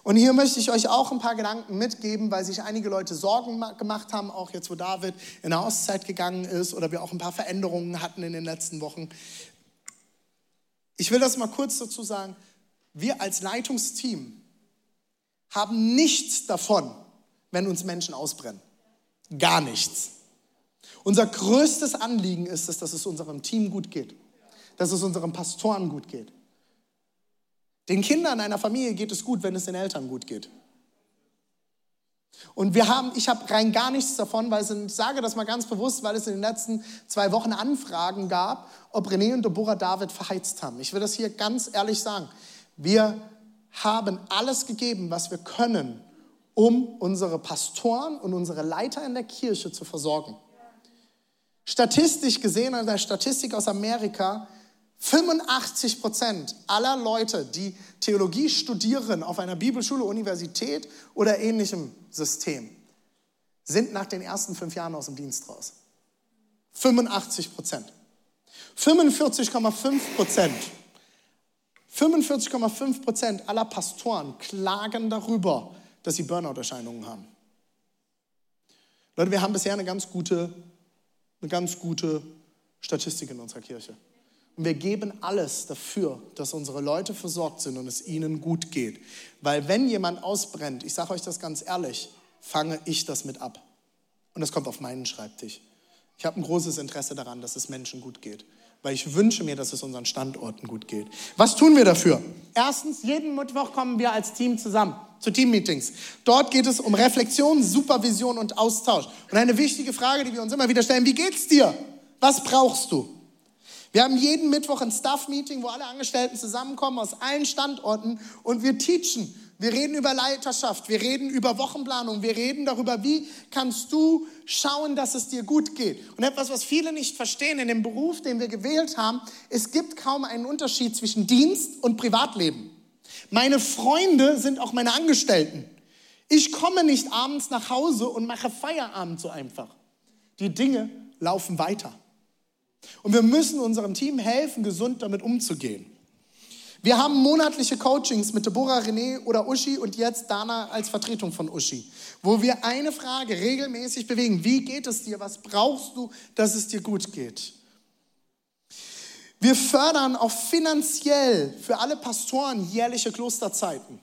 Und hier möchte ich euch auch ein paar Gedanken mitgeben, weil sich einige Leute Sorgen gemacht haben, auch jetzt, wo David in der Auszeit gegangen ist oder wir auch ein paar Veränderungen hatten in den letzten Wochen. Ich will das mal kurz dazu sagen. Wir als Leitungsteam haben nichts davon, wenn uns Menschen ausbrennen. Gar nichts. Unser größtes Anliegen ist es, dass es unserem Team gut geht, dass es unseren Pastoren gut geht. Den Kindern einer Familie geht es gut, wenn es den Eltern gut geht. Und wir haben, ich habe rein gar nichts davon, weil es, ich sage das mal ganz bewusst, weil es in den letzten zwei Wochen Anfragen gab, ob René und Deborah David verheizt haben. Ich will das hier ganz ehrlich sagen. Wir haben alles gegeben, was wir können, um unsere Pastoren und unsere Leiter in der Kirche zu versorgen. Statistisch gesehen, an der Statistik aus Amerika, 85 Prozent aller Leute, die Theologie studieren auf einer Bibelschule, Universität oder ähnlichem System, sind nach den ersten fünf Jahren aus dem Dienst raus. 85 Prozent. 45,5 Prozent. 45,5 Prozent aller Pastoren klagen darüber, dass sie Burnout-Erscheinungen haben. Leute, wir haben bisher eine ganz gute, eine ganz gute Statistik in unserer Kirche. Und wir geben alles dafür, dass unsere Leute versorgt sind und es ihnen gut geht. Weil wenn jemand ausbrennt, ich sage euch das ganz ehrlich, fange ich das mit ab. Und das kommt auf meinen Schreibtisch. Ich habe ein großes Interesse daran, dass es Menschen gut geht. Weil ich wünsche mir, dass es unseren Standorten gut geht. Was tun wir dafür? Erstens, jeden Mittwoch kommen wir als Team zusammen zu Teammeetings. Dort geht es um Reflexion, Supervision und Austausch. Und eine wichtige Frage, die wir uns immer wieder stellen, wie geht's dir? Was brauchst du? Wir haben jeden Mittwoch ein Staff-Meeting, wo alle Angestellten zusammenkommen aus allen Standorten und wir teachen. Wir reden über Leiterschaft, wir reden über Wochenplanung, wir reden darüber, wie kannst du schauen, dass es dir gut geht. Und etwas, was viele nicht verstehen in dem Beruf, den wir gewählt haben, es gibt kaum einen Unterschied zwischen Dienst und Privatleben. Meine Freunde sind auch meine Angestellten. Ich komme nicht abends nach Hause und mache Feierabend so einfach. Die Dinge laufen weiter. Und wir müssen unserem Team helfen, gesund damit umzugehen. Wir haben monatliche Coachings mit Deborah, René oder Uschi und jetzt Dana als Vertretung von Uschi, wo wir eine Frage regelmäßig bewegen. Wie geht es dir? Was brauchst du, dass es dir gut geht? Wir fördern auch finanziell für alle Pastoren jährliche Klosterzeiten.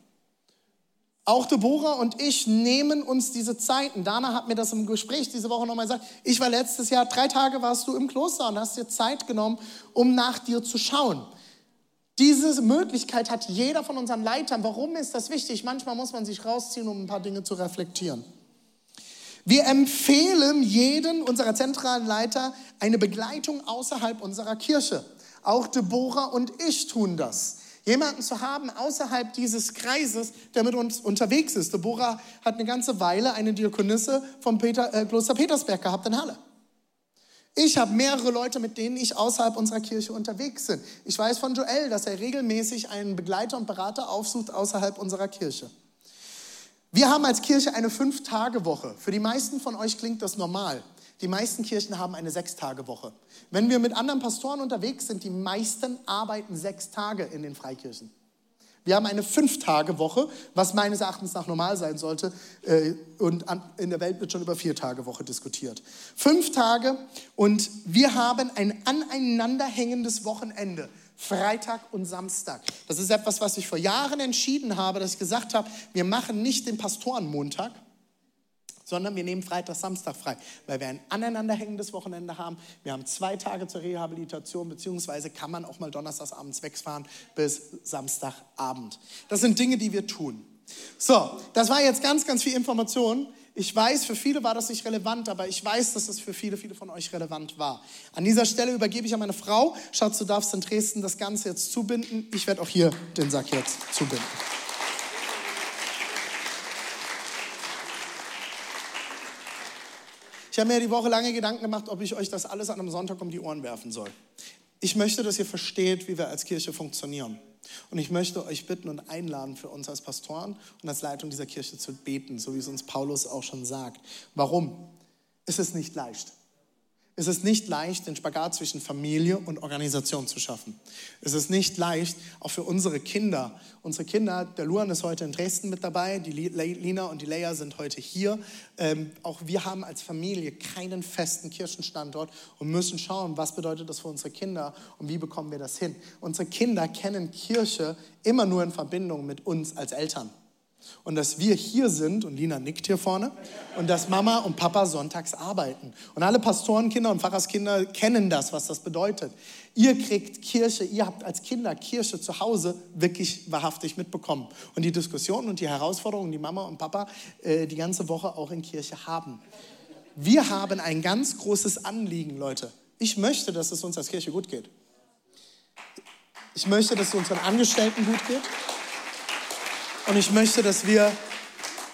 Auch Deborah und ich nehmen uns diese Zeiten. Dana hat mir das im Gespräch diese Woche nochmal gesagt. Ich war letztes Jahr, drei Tage warst du im Kloster und hast dir Zeit genommen, um nach dir zu schauen. Diese Möglichkeit hat jeder von unseren Leitern. Warum ist das wichtig? Manchmal muss man sich rausziehen, um ein paar Dinge zu reflektieren. Wir empfehlen jeden unserer zentralen Leiter eine Begleitung außerhalb unserer Kirche. Auch Deborah und ich tun das jemanden zu haben außerhalb dieses Kreises, der mit uns unterwegs ist. Deborah hat eine ganze Weile eine Diakonisse vom Peter, äh, Kloster Petersberg gehabt in Halle. Ich habe mehrere Leute, mit denen ich außerhalb unserer Kirche unterwegs bin. Ich weiß von Joel, dass er regelmäßig einen Begleiter und Berater aufsucht außerhalb unserer Kirche. Wir haben als Kirche eine Fünf-Tage-Woche. Für die meisten von euch klingt das normal. Die meisten Kirchen haben eine Sechstagewoche. Wenn wir mit anderen Pastoren unterwegs sind, die meisten arbeiten sechs Tage in den Freikirchen. Wir haben eine Fünf-Tage-Woche, was meines Erachtens nach normal sein sollte. Äh, und in der Welt wird schon über Vier-Tage-Woche diskutiert. Fünf Tage und wir haben ein aneinanderhängendes Wochenende. Freitag und Samstag. Das ist etwas, was ich vor Jahren entschieden habe, dass ich gesagt habe, wir machen nicht den Pastorenmontag, sondern wir nehmen Freitag, Samstag frei, weil wir ein aneinanderhängendes Wochenende haben. Wir haben zwei Tage zur Rehabilitation, beziehungsweise kann man auch mal donnerstagsabends wegfahren bis Samstagabend. Das sind Dinge, die wir tun. So, das war jetzt ganz, ganz viel Information. Ich weiß, für viele war das nicht relevant, aber ich weiß, dass es für viele, viele von euch relevant war. An dieser Stelle übergebe ich an meine Frau. Schatz, du darfst in Dresden das Ganze jetzt zubinden. Ich werde auch hier den Sack jetzt zubinden. Ich habe mir die Woche lange Gedanken gemacht, ob ich euch das alles an einem Sonntag um die Ohren werfen soll. Ich möchte, dass ihr versteht, wie wir als Kirche funktionieren. Und ich möchte euch bitten und einladen, für uns als Pastoren und als Leitung dieser Kirche zu beten, so wie es uns Paulus auch schon sagt. Warum? Es ist nicht leicht. Es ist nicht leicht, den Spagat zwischen Familie und Organisation zu schaffen. Es ist nicht leicht, auch für unsere Kinder. Unsere Kinder, der Luan ist heute in Dresden mit dabei, die Lina und die Leia sind heute hier. Ähm, auch wir haben als Familie keinen festen Kirchenstandort und müssen schauen, was bedeutet das für unsere Kinder und wie bekommen wir das hin. Unsere Kinder kennen Kirche immer nur in Verbindung mit uns als Eltern. Und dass wir hier sind, und Lina nickt hier vorne, und dass Mama und Papa sonntags arbeiten. Und alle Pastorenkinder und Pfarrerskinder kennen das, was das bedeutet. Ihr kriegt Kirche, ihr habt als Kinder Kirche zu Hause wirklich wahrhaftig mitbekommen. Und die Diskussionen und die Herausforderungen, die Mama und Papa äh, die ganze Woche auch in Kirche haben. Wir haben ein ganz großes Anliegen, Leute. Ich möchte, dass es uns als Kirche gut geht. Ich möchte, dass es unseren Angestellten gut geht. Und ich möchte, dass wir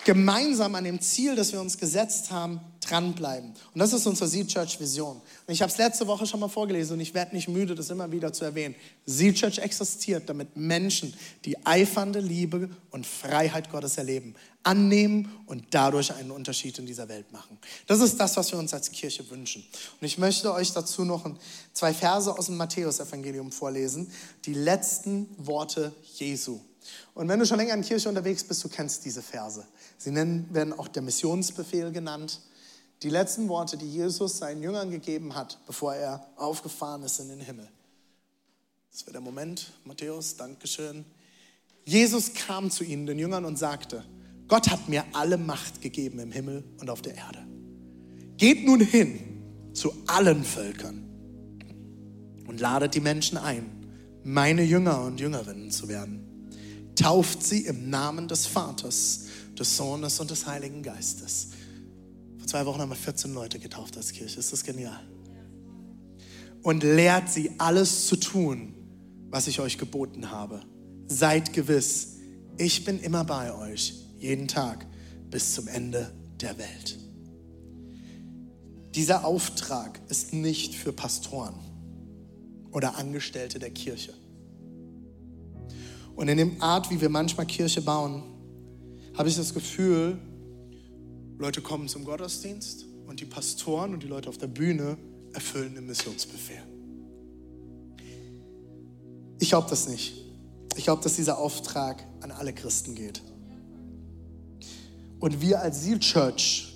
gemeinsam an dem Ziel, das wir uns gesetzt haben, dranbleiben. Und das ist unsere Seed Church Vision. Und ich habe es letzte Woche schon mal vorgelesen und ich werde nicht müde, das immer wieder zu erwähnen. Seed Church existiert, damit Menschen die eifernde Liebe und Freiheit Gottes erleben, annehmen und dadurch einen Unterschied in dieser Welt machen. Das ist das, was wir uns als Kirche wünschen. Und ich möchte euch dazu noch zwei Verse aus dem Matthäusevangelium vorlesen, die letzten Worte Jesu. Und wenn du schon länger in Kirche unterwegs bist, du kennst diese Verse. Sie nennen, werden auch der Missionsbefehl genannt. Die letzten Worte, die Jesus seinen Jüngern gegeben hat, bevor er aufgefahren ist in den Himmel. Das wäre der Moment, Matthäus, Dankeschön. Jesus kam zu ihnen, den Jüngern, und sagte, Gott hat mir alle Macht gegeben im Himmel und auf der Erde. Geht nun hin zu allen Völkern und ladet die Menschen ein, meine Jünger und Jüngerinnen zu werden tauft sie im Namen des Vaters, des Sohnes und des Heiligen Geistes. Vor zwei Wochen haben wir 14 Leute getauft als Kirche. Ist das genial? Und lehrt sie alles zu tun, was ich euch geboten habe. Seid gewiss, ich bin immer bei euch, jeden Tag bis zum Ende der Welt. Dieser Auftrag ist nicht für Pastoren oder Angestellte der Kirche. Und in dem Art, wie wir manchmal Kirche bauen, habe ich das Gefühl, Leute kommen zum Gottesdienst und die Pastoren und die Leute auf der Bühne erfüllen den Missionsbefehl. Ich glaube das nicht. Ich glaube, dass dieser Auftrag an alle Christen geht. Und wir als Seal Church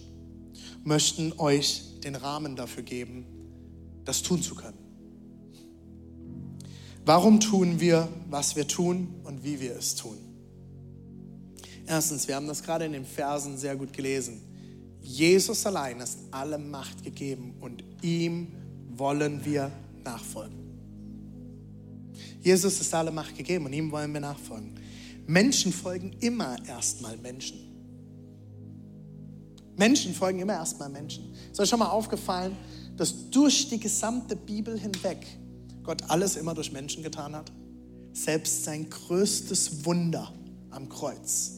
möchten euch den Rahmen dafür geben, das tun zu können. Warum tun wir, was wir tun und wie wir es tun? Erstens, wir haben das gerade in den Versen sehr gut gelesen. Jesus allein ist alle Macht gegeben und ihm wollen wir nachfolgen. Jesus ist alle Macht gegeben und ihm wollen wir nachfolgen. Menschen folgen immer erstmal Menschen. Menschen folgen immer erstmal Menschen. Ist euch schon mal aufgefallen, dass durch die gesamte Bibel hinweg Gott alles immer durch Menschen getan hat? Selbst sein größtes Wunder am Kreuz.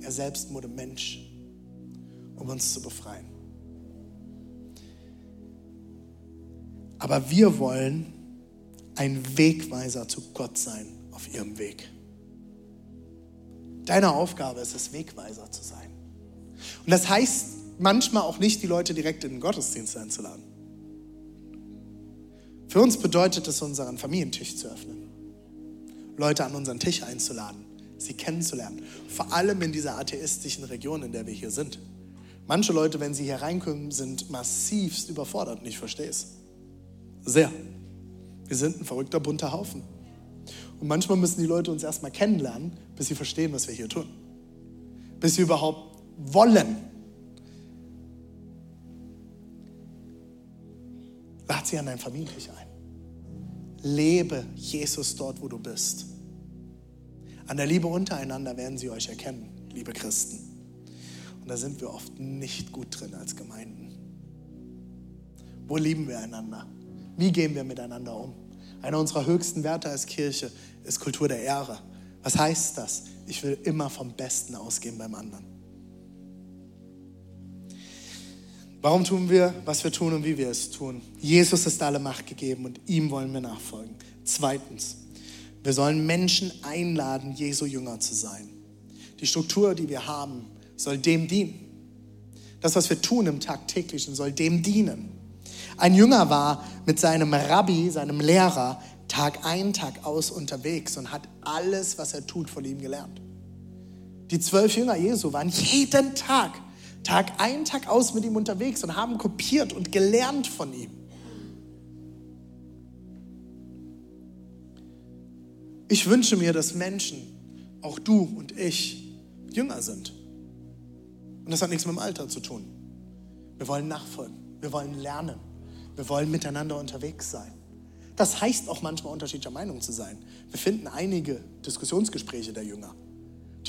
Er selbst wurde Mensch, um uns zu befreien. Aber wir wollen ein Wegweiser zu Gott sein auf ihrem Weg. Deine Aufgabe ist es, Wegweiser zu sein. Und das heißt manchmal auch nicht, die Leute direkt in den Gottesdienst einzuladen. Für uns bedeutet es, unseren Familientisch zu öffnen, Leute an unseren Tisch einzuladen, sie kennenzulernen. Vor allem in dieser atheistischen Region, in der wir hier sind. Manche Leute, wenn sie hier reinkommen, sind massivst überfordert und ich verstehe es. Sehr. Wir sind ein verrückter bunter Haufen. Und manchmal müssen die Leute uns erstmal kennenlernen, bis sie verstehen, was wir hier tun. Bis sie überhaupt wollen, lad sie an dein Familie ein. Lebe Jesus dort, wo du bist. An der Liebe untereinander werden sie euch erkennen, liebe Christen. Und da sind wir oft nicht gut drin als Gemeinden. Wo lieben wir einander? Wie gehen wir miteinander um? Einer unserer höchsten Werte als Kirche ist Kultur der Ehre. Was heißt das? Ich will immer vom Besten ausgehen beim anderen. Warum tun wir, was wir tun und wie wir es tun? Jesus ist alle Macht gegeben und ihm wollen wir nachfolgen. Zweitens, wir sollen Menschen einladen, Jesu Jünger zu sein. Die Struktur, die wir haben, soll dem dienen. Das, was wir tun im Tagtäglichen, soll dem dienen. Ein Jünger war mit seinem Rabbi, seinem Lehrer, Tag ein, Tag aus unterwegs und hat alles, was er tut, von ihm gelernt. Die zwölf Jünger Jesu waren jeden Tag Tag ein, Tag aus mit ihm unterwegs und haben kopiert und gelernt von ihm. Ich wünsche mir, dass Menschen, auch du und ich, jünger sind. Und das hat nichts mit dem Alter zu tun. Wir wollen nachfolgen, wir wollen lernen, wir wollen miteinander unterwegs sein. Das heißt auch manchmal unterschiedlicher Meinung zu sein. Wir finden einige Diskussionsgespräche der Jünger.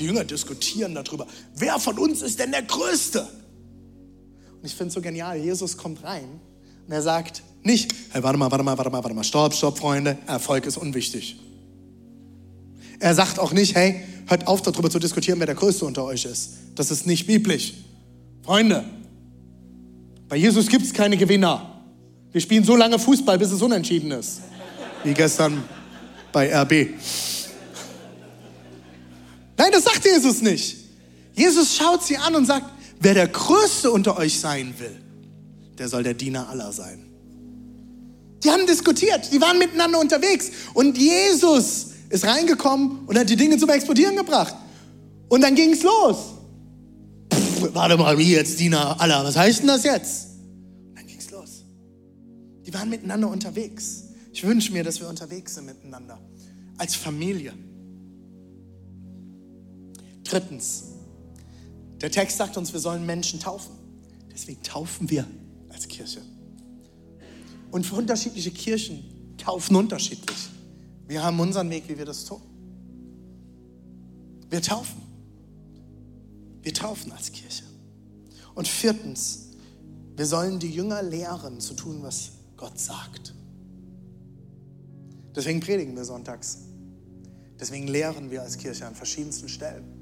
Die Jünger diskutieren darüber, wer von uns ist denn der Größte? Und ich finde es so genial, Jesus kommt rein und er sagt nicht, hey, warte mal, warte mal, warte mal, warte mal, stopp, stopp, Freunde, Erfolg ist unwichtig. Er sagt auch nicht, hey, hört auf darüber zu diskutieren, wer der Größte unter euch ist. Das ist nicht biblisch. Freunde, bei Jesus gibt es keine Gewinner. Wir spielen so lange Fußball, bis es unentschieden ist. Wie gestern bei RB. Nein, das sagt Jesus nicht. Jesus schaut sie an und sagt, wer der Größte unter euch sein will, der soll der Diener aller sein. Die haben diskutiert, die waren miteinander unterwegs und Jesus ist reingekommen und hat die Dinge zum Explodieren gebracht. Und dann ging es los. Pff, warte mal, wie jetzt Diener aller, was heißt denn das jetzt? Und dann ging es los. Die waren miteinander unterwegs. Ich wünsche mir, dass wir unterwegs sind miteinander. Als Familie. Drittens, der Text sagt uns, wir sollen Menschen taufen. Deswegen taufen wir als Kirche. Und für unterschiedliche Kirchen taufen unterschiedlich. Wir haben unseren Weg, wie wir das tun. Wir taufen. Wir taufen als Kirche. Und viertens, wir sollen die Jünger lehren zu tun, was Gott sagt. Deswegen predigen wir sonntags. Deswegen lehren wir als Kirche an verschiedensten Stellen.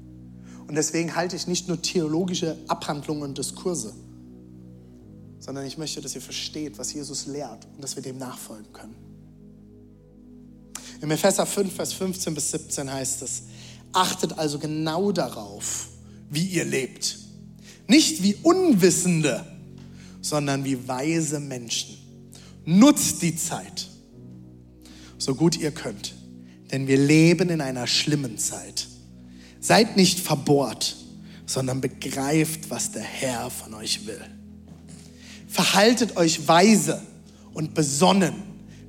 Und deswegen halte ich nicht nur theologische Abhandlungen und Diskurse, sondern ich möchte, dass ihr versteht, was Jesus lehrt und dass wir dem nachfolgen können. In Epheser 5, Vers 15 bis 17 heißt es, achtet also genau darauf, wie ihr lebt. Nicht wie Unwissende, sondern wie weise Menschen. Nutzt die Zeit, so gut ihr könnt, denn wir leben in einer schlimmen Zeit. Seid nicht verbohrt, sondern begreift, was der Herr von euch will. Verhaltet euch weise und besonnen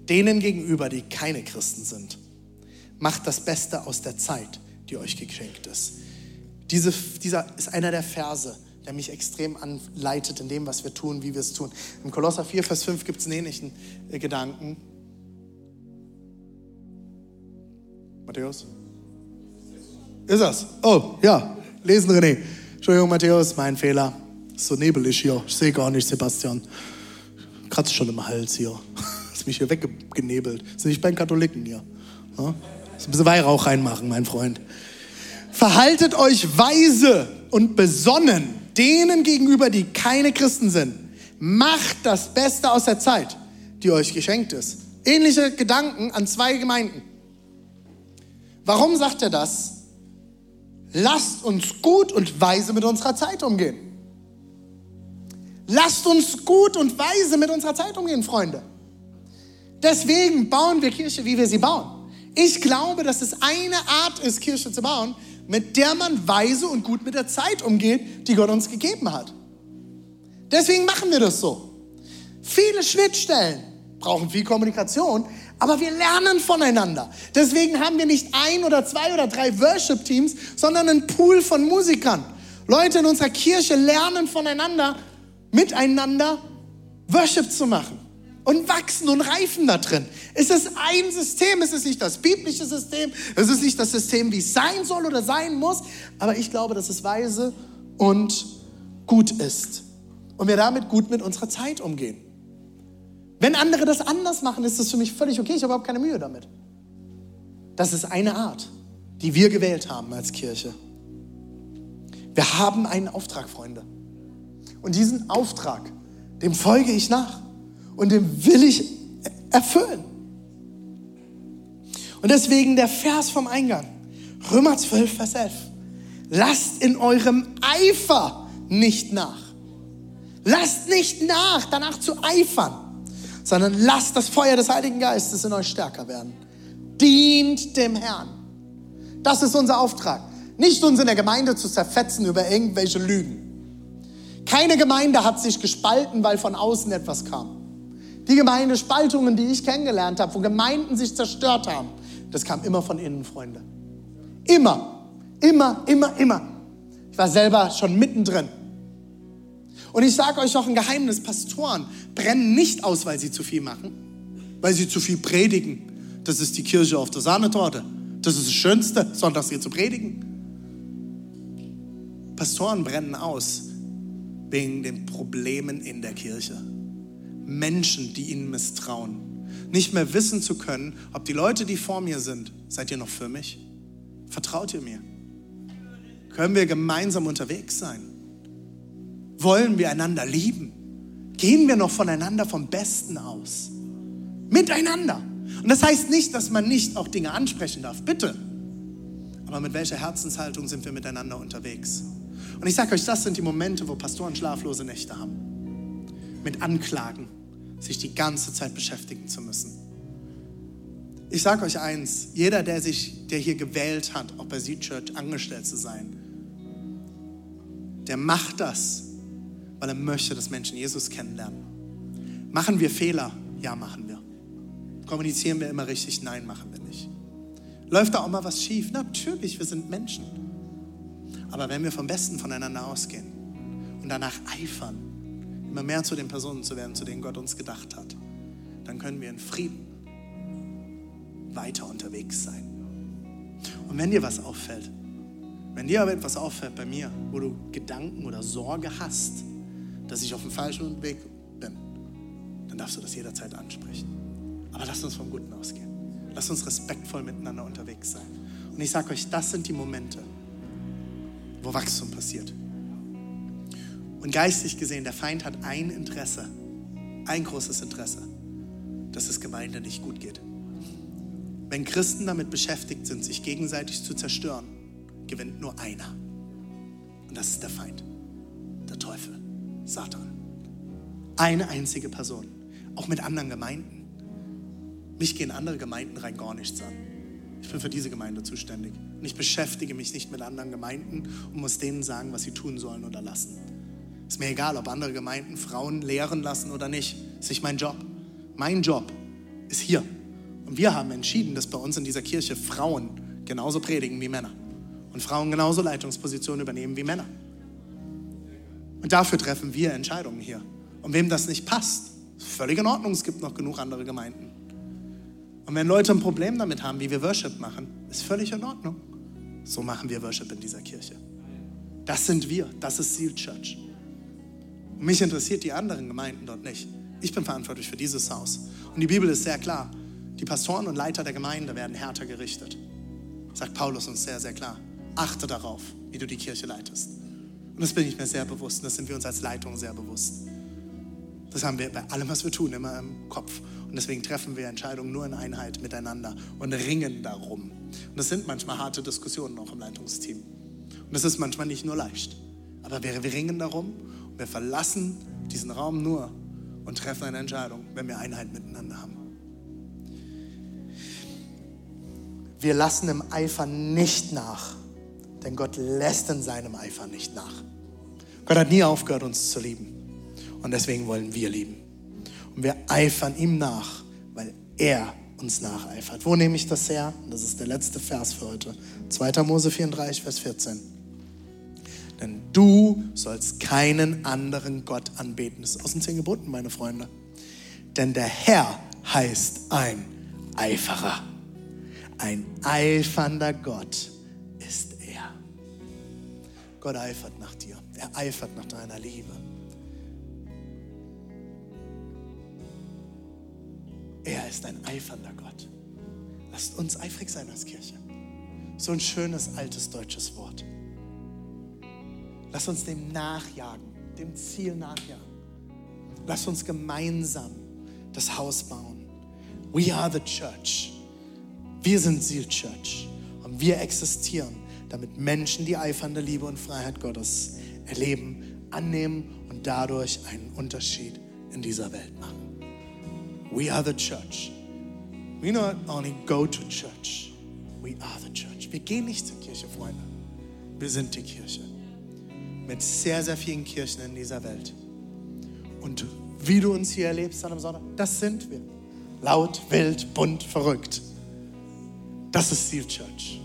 denen gegenüber, die keine Christen sind. Macht das Beste aus der Zeit, die euch geschenkt ist. Diese, dieser ist einer der Verse, der mich extrem anleitet in dem, was wir tun, wie wir es tun. Im Kolosser 4, Vers 5 gibt es einen ähnlichen äh, Gedanken. Matthäus? Ist das? Oh, ja. Lesen, René. Entschuldigung, Matthäus, mein Fehler. So nebelig hier. Ich sehe gar nicht, Sebastian. Kratzt schon im Hals hier. [LAUGHS] Ist mich hier weggenebelt. Ist nicht bei den Katholiken hier. Ja? Ist ein bisschen Weihrauch reinmachen, mein Freund. Verhaltet euch weise und besonnen denen gegenüber, die keine Christen sind. Macht das Beste aus der Zeit, die euch geschenkt ist. Ähnliche Gedanken an zwei Gemeinden. Warum sagt er das? Lasst uns gut und weise mit unserer Zeit umgehen. Lasst uns gut und weise mit unserer Zeit umgehen, Freunde. Deswegen bauen wir Kirche, wie wir sie bauen. Ich glaube, dass es eine Art ist, Kirche zu bauen, mit der man weise und gut mit der Zeit umgeht, die Gott uns gegeben hat. Deswegen machen wir das so. Viele Schnittstellen brauchen viel Kommunikation, aber wir lernen voneinander. Deswegen haben wir nicht ein oder zwei oder drei Worship-Teams, sondern einen Pool von Musikern. Leute in unserer Kirche lernen voneinander, miteinander Worship zu machen. und wachsen und reifen da drin. Es ist ein System, es ist nicht das biblische System, es ist nicht das System, wie es sein soll oder sein muss, aber ich glaube, dass es weise und gut ist und wir damit gut mit unserer Zeit umgehen. Wenn andere das anders machen, ist das für mich völlig okay, ich habe überhaupt keine Mühe damit. Das ist eine Art, die wir gewählt haben als Kirche. Wir haben einen Auftrag, Freunde. Und diesen Auftrag, dem folge ich nach und dem will ich erfüllen. Und deswegen der Vers vom Eingang, Römer 12, Vers 11. Lasst in eurem Eifer nicht nach. Lasst nicht nach, danach zu eifern, sondern lasst das Feuer des Heiligen Geistes in euch stärker werden. Dient dem Herrn. Das ist unser Auftrag. Nicht uns in der Gemeinde zu zerfetzen über irgendwelche Lügen. Keine Gemeinde hat sich gespalten, weil von außen etwas kam. Die Gemeindespaltungen, die ich kennengelernt habe, wo Gemeinden sich zerstört haben, das kam immer von innen, Freunde. Immer, immer, immer, immer. Ich war selber schon mittendrin. Und ich sage euch noch ein Geheimnis, Pastoren brennen nicht aus, weil sie zu viel machen, weil sie zu viel predigen. Das ist die Kirche auf der Sahnetorte. Das ist das Schönste, sonntags hier zu predigen. Pastoren brennen aus wegen den Problemen in der Kirche. Menschen, die ihnen misstrauen. Nicht mehr wissen zu können, ob die Leute, die vor mir sind, seid ihr noch für mich? Vertraut ihr mir? Können wir gemeinsam unterwegs sein? Wollen wir einander lieben? Gehen wir noch voneinander vom Besten aus? Miteinander. Und das heißt nicht, dass man nicht auch Dinge ansprechen darf. Bitte. Aber mit welcher Herzenshaltung sind wir miteinander unterwegs? Und ich sage euch, das sind die Momente, wo Pastoren schlaflose Nächte haben. Mit Anklagen, sich die ganze Zeit beschäftigen zu müssen. Ich sage euch eins, jeder, der sich, der hier gewählt hat, auch bei Seed Church angestellt zu sein, der macht das, weil er möchte, dass Menschen Jesus kennenlernen. Machen wir Fehler? Ja, machen wir. Kommunizieren wir immer richtig? Nein, machen wir nicht. Läuft da auch mal was schief? Natürlich, wir sind Menschen. Aber wenn wir vom Besten voneinander ausgehen und danach eifern, immer mehr zu den Personen zu werden, zu denen Gott uns gedacht hat, dann können wir in Frieden weiter unterwegs sein. Und wenn dir was auffällt, wenn dir aber etwas auffällt bei mir, wo du Gedanken oder Sorge hast, dass ich auf dem falschen Weg bin, dann darfst du das jederzeit ansprechen. Aber lass uns vom Guten ausgehen. Lass uns respektvoll miteinander unterwegs sein. Und ich sage euch, das sind die Momente, wo Wachstum passiert. Und geistig gesehen, der Feind hat ein Interesse, ein großes Interesse, dass es Gemeinde nicht gut geht. Wenn Christen damit beschäftigt sind, sich gegenseitig zu zerstören, gewinnt nur einer. Und das ist der Feind, der Teufel, Satan. Eine einzige Person, auch mit anderen Gemeinden. Mich gehen andere Gemeinden rein gar nichts an. Ich bin für diese Gemeinde zuständig. Und ich beschäftige mich nicht mit anderen Gemeinden und muss denen sagen, was sie tun sollen oder lassen. Ist mir egal, ob andere Gemeinden Frauen lehren lassen oder nicht. Ist nicht mein Job. Mein Job ist hier. Und wir haben entschieden, dass bei uns in dieser Kirche Frauen genauso predigen wie Männer. Und Frauen genauso Leitungspositionen übernehmen wie Männer. Und dafür treffen wir Entscheidungen hier. Und wem das nicht passt, ist völlig in Ordnung. Es gibt noch genug andere Gemeinden. Und wenn Leute ein Problem damit haben, wie wir Worship machen, ist völlig in Ordnung. So machen wir Worship in dieser Kirche. Das sind wir, das ist Seal Church. Und mich interessiert die anderen Gemeinden dort nicht. Ich bin verantwortlich für dieses Haus. Und die Bibel ist sehr klar. Die Pastoren und Leiter der Gemeinde werden härter gerichtet. Sagt Paulus uns sehr, sehr klar. Achte darauf, wie du die Kirche leitest. Und das bin ich mir sehr bewusst. Und das sind wir uns als Leitung sehr bewusst. Das haben wir bei allem, was wir tun, immer im Kopf. Und deswegen treffen wir Entscheidungen nur in Einheit miteinander und ringen darum. Und das sind manchmal harte Diskussionen auch im Leitungsteam. Und das ist manchmal nicht nur leicht. Aber wir, wir ringen darum und wir verlassen diesen Raum nur und treffen eine Entscheidung, wenn wir Einheit miteinander haben. Wir lassen im Eifer nicht nach, denn Gott lässt in seinem Eifer nicht nach. Gott hat nie aufgehört, uns zu lieben. Und deswegen wollen wir lieben. Und wir eifern ihm nach, weil er uns nacheifert. Wo nehme ich das her? Das ist der letzte Vers für heute. 2. Mose 34, Vers 14. Denn du sollst keinen anderen Gott anbeten. Das ist aus den zehn Geboten, meine Freunde. denn der Herr heißt ein Eiferer. Ein eifernder Gott. Gott eifert nach dir. Er eifert nach deiner Liebe. Er ist ein eifernder Gott. Lasst uns eifrig sein als Kirche. So ein schönes altes deutsches Wort. Lass uns dem nachjagen, dem Ziel nachjagen. Lass uns gemeinsam das Haus bauen. We are the church. Wir sind Seal Church und wir existieren, damit Menschen die eifernde Liebe und Freiheit Gottes erleben, annehmen und dadurch einen Unterschied in dieser Welt machen. We are the church. We not only go to church, we are the church. Wir gehen nicht zur Kirche, Freunde. Wir sind die Kirche. Mit sehr, sehr vielen Kirchen in dieser Welt. Und wie du uns hier erlebst an einem Sonntag, das sind wir. Laut, wild, bunt, verrückt. Das ist Seal Church.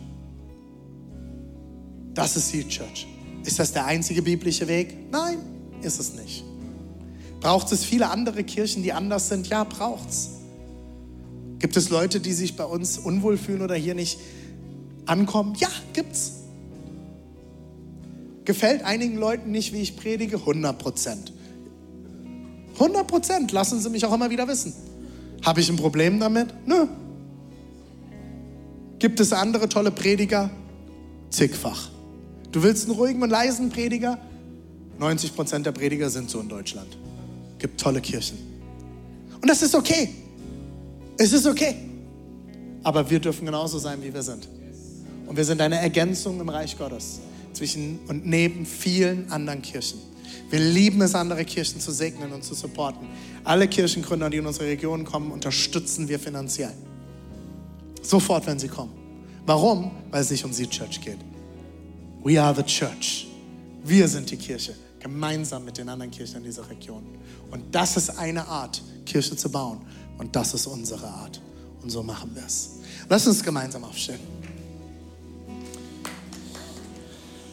Das ist Seal Church. Ist das der einzige biblische Weg? Nein, ist es nicht. Braucht es viele andere Kirchen, die anders sind? Ja, braucht es. Gibt es Leute, die sich bei uns unwohl fühlen oder hier nicht ankommen? Ja, gibt's. Gefällt einigen Leuten nicht, wie ich predige? 100 Prozent. 100 Prozent. Lassen Sie mich auch immer wieder wissen. Habe ich ein Problem damit? Nö. Gibt es andere tolle Prediger? Zigfach. Du willst einen ruhigen und leisen Prediger? 90 Prozent der Prediger sind so in Deutschland. Gibt tolle Kirchen. Und das ist okay. Es ist okay. Aber wir dürfen genauso sein, wie wir sind. Und wir sind eine Ergänzung im Reich Gottes zwischen und neben vielen anderen Kirchen. Wir lieben es, andere Kirchen zu segnen und zu supporten. Alle Kirchengründer, die in unsere Region kommen, unterstützen wir finanziell. Sofort, wenn sie kommen. Warum? Weil es nicht um sie Church geht. We are the church. Wir sind die Kirche, gemeinsam mit den anderen Kirchen in dieser Region. Und das ist eine Art, Kirche zu bauen. Und das ist unsere Art. Und so machen wir es. Lass uns gemeinsam aufstehen.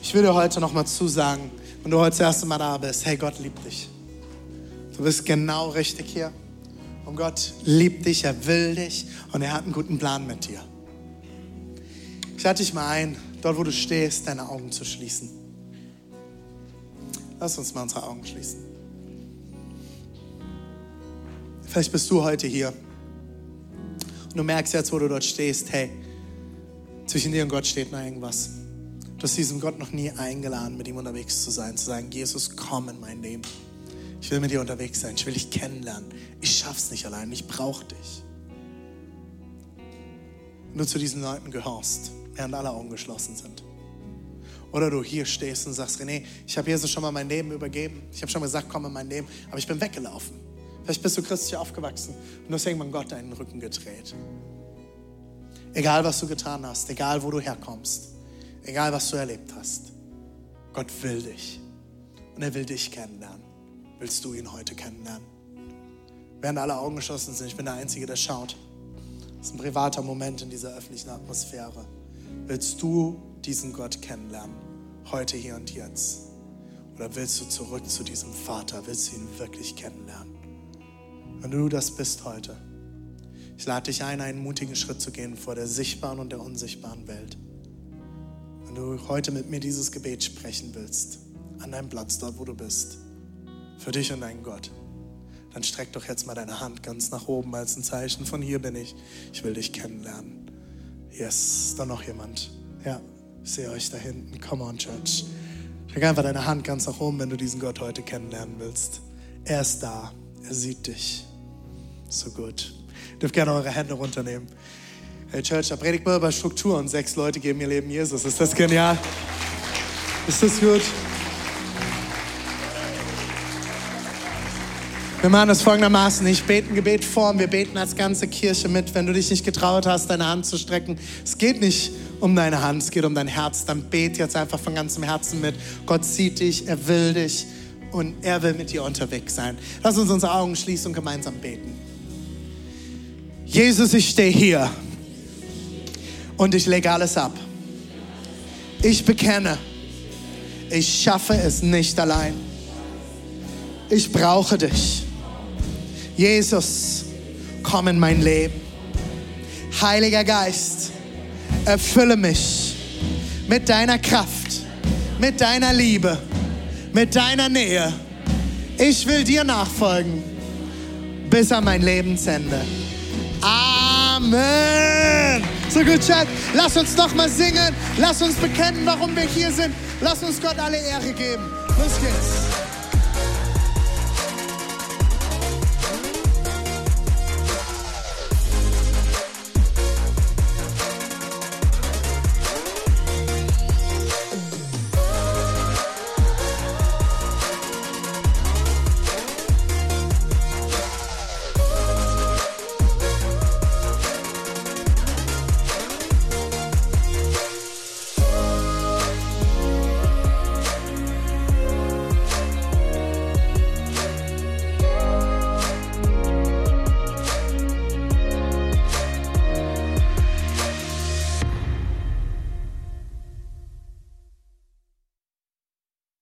Ich will dir heute noch mal zusagen, wenn du heute das erste Mal da bist, hey, Gott liebt dich. Du bist genau richtig hier. Und Gott liebt dich, er will dich und er hat einen guten Plan mit dir. Ich lade dich mal ein, dort wo du stehst, deine Augen zu schließen. Lass uns mal unsere Augen schließen. Vielleicht bist du heute hier und du merkst jetzt, wo du dort stehst, hey, zwischen dir und Gott steht noch irgendwas. Du hast diesen Gott noch nie eingeladen, mit ihm unterwegs zu sein, zu sagen, Jesus, komm in mein Leben. Ich will mit dir unterwegs sein, ich will dich kennenlernen. Ich schaff's nicht allein, ich brauche dich. Du zu diesen Leuten gehörst, während alle Augen geschlossen sind. Oder du hier stehst und sagst, René, ich habe Jesus schon mal mein Leben übergeben. Ich habe schon mal gesagt, komm in mein Leben, aber ich bin weggelaufen. Vielleicht bist du christlich aufgewachsen und hast irgendwann Gott deinen Rücken gedreht. Egal, was du getan hast, egal, wo du herkommst, egal, was du erlebt hast, Gott will dich und er will dich kennenlernen. Willst du ihn heute kennenlernen? Während alle Augen geschlossen sind, ich bin der Einzige, der schaut. Das ist ein privater Moment in dieser öffentlichen Atmosphäre. Willst du diesen Gott kennenlernen? Heute, hier und jetzt? Oder willst du zurück zu diesem Vater? Willst du ihn wirklich kennenlernen? Wenn du das bist heute, ich lade dich ein, einen mutigen Schritt zu gehen vor der sichtbaren und der unsichtbaren Welt. Wenn du heute mit mir dieses Gebet sprechen willst, an deinem Platz, dort wo du bist, für dich und deinen Gott, dann streck doch jetzt mal deine Hand ganz nach oben als ein Zeichen von hier bin ich. Ich will dich kennenlernen. Yes, da noch jemand? Ja, ich sehe euch da hinten. Come on, Church. Streck einfach deine Hand ganz nach oben, wenn du diesen Gott heute kennenlernen willst. Er ist da. Er sieht dich. So gut. Dürft gerne eure Hände runternehmen. Hey Church, da predigt man über Struktur und sechs Leute geben ihr Leben Jesus. Ist das genial? Ist das gut? Wir machen das folgendermaßen. Ich bete ein Gebet vor und wir beten als ganze Kirche mit. Wenn du dich nicht getraut hast, deine Hand zu strecken, es geht nicht um deine Hand, es geht um dein Herz. Dann bete jetzt einfach von ganzem Herzen mit. Gott sieht dich, er will dich und er will mit dir unterwegs sein. Lass uns unsere Augen schließen und gemeinsam beten. Jesus, ich stehe hier und ich lege alles ab. Ich bekenne, ich schaffe es nicht allein. Ich brauche dich. Jesus, komm in mein Leben. Heiliger Geist, erfülle mich mit deiner Kraft, mit deiner Liebe, mit deiner Nähe. Ich will dir nachfolgen bis an mein Lebensende. Amen. So gut, Chat. Lass uns noch mal singen. Lass uns bekennen, warum wir hier sind. Lass uns Gott alle Ehre geben. Los geht's.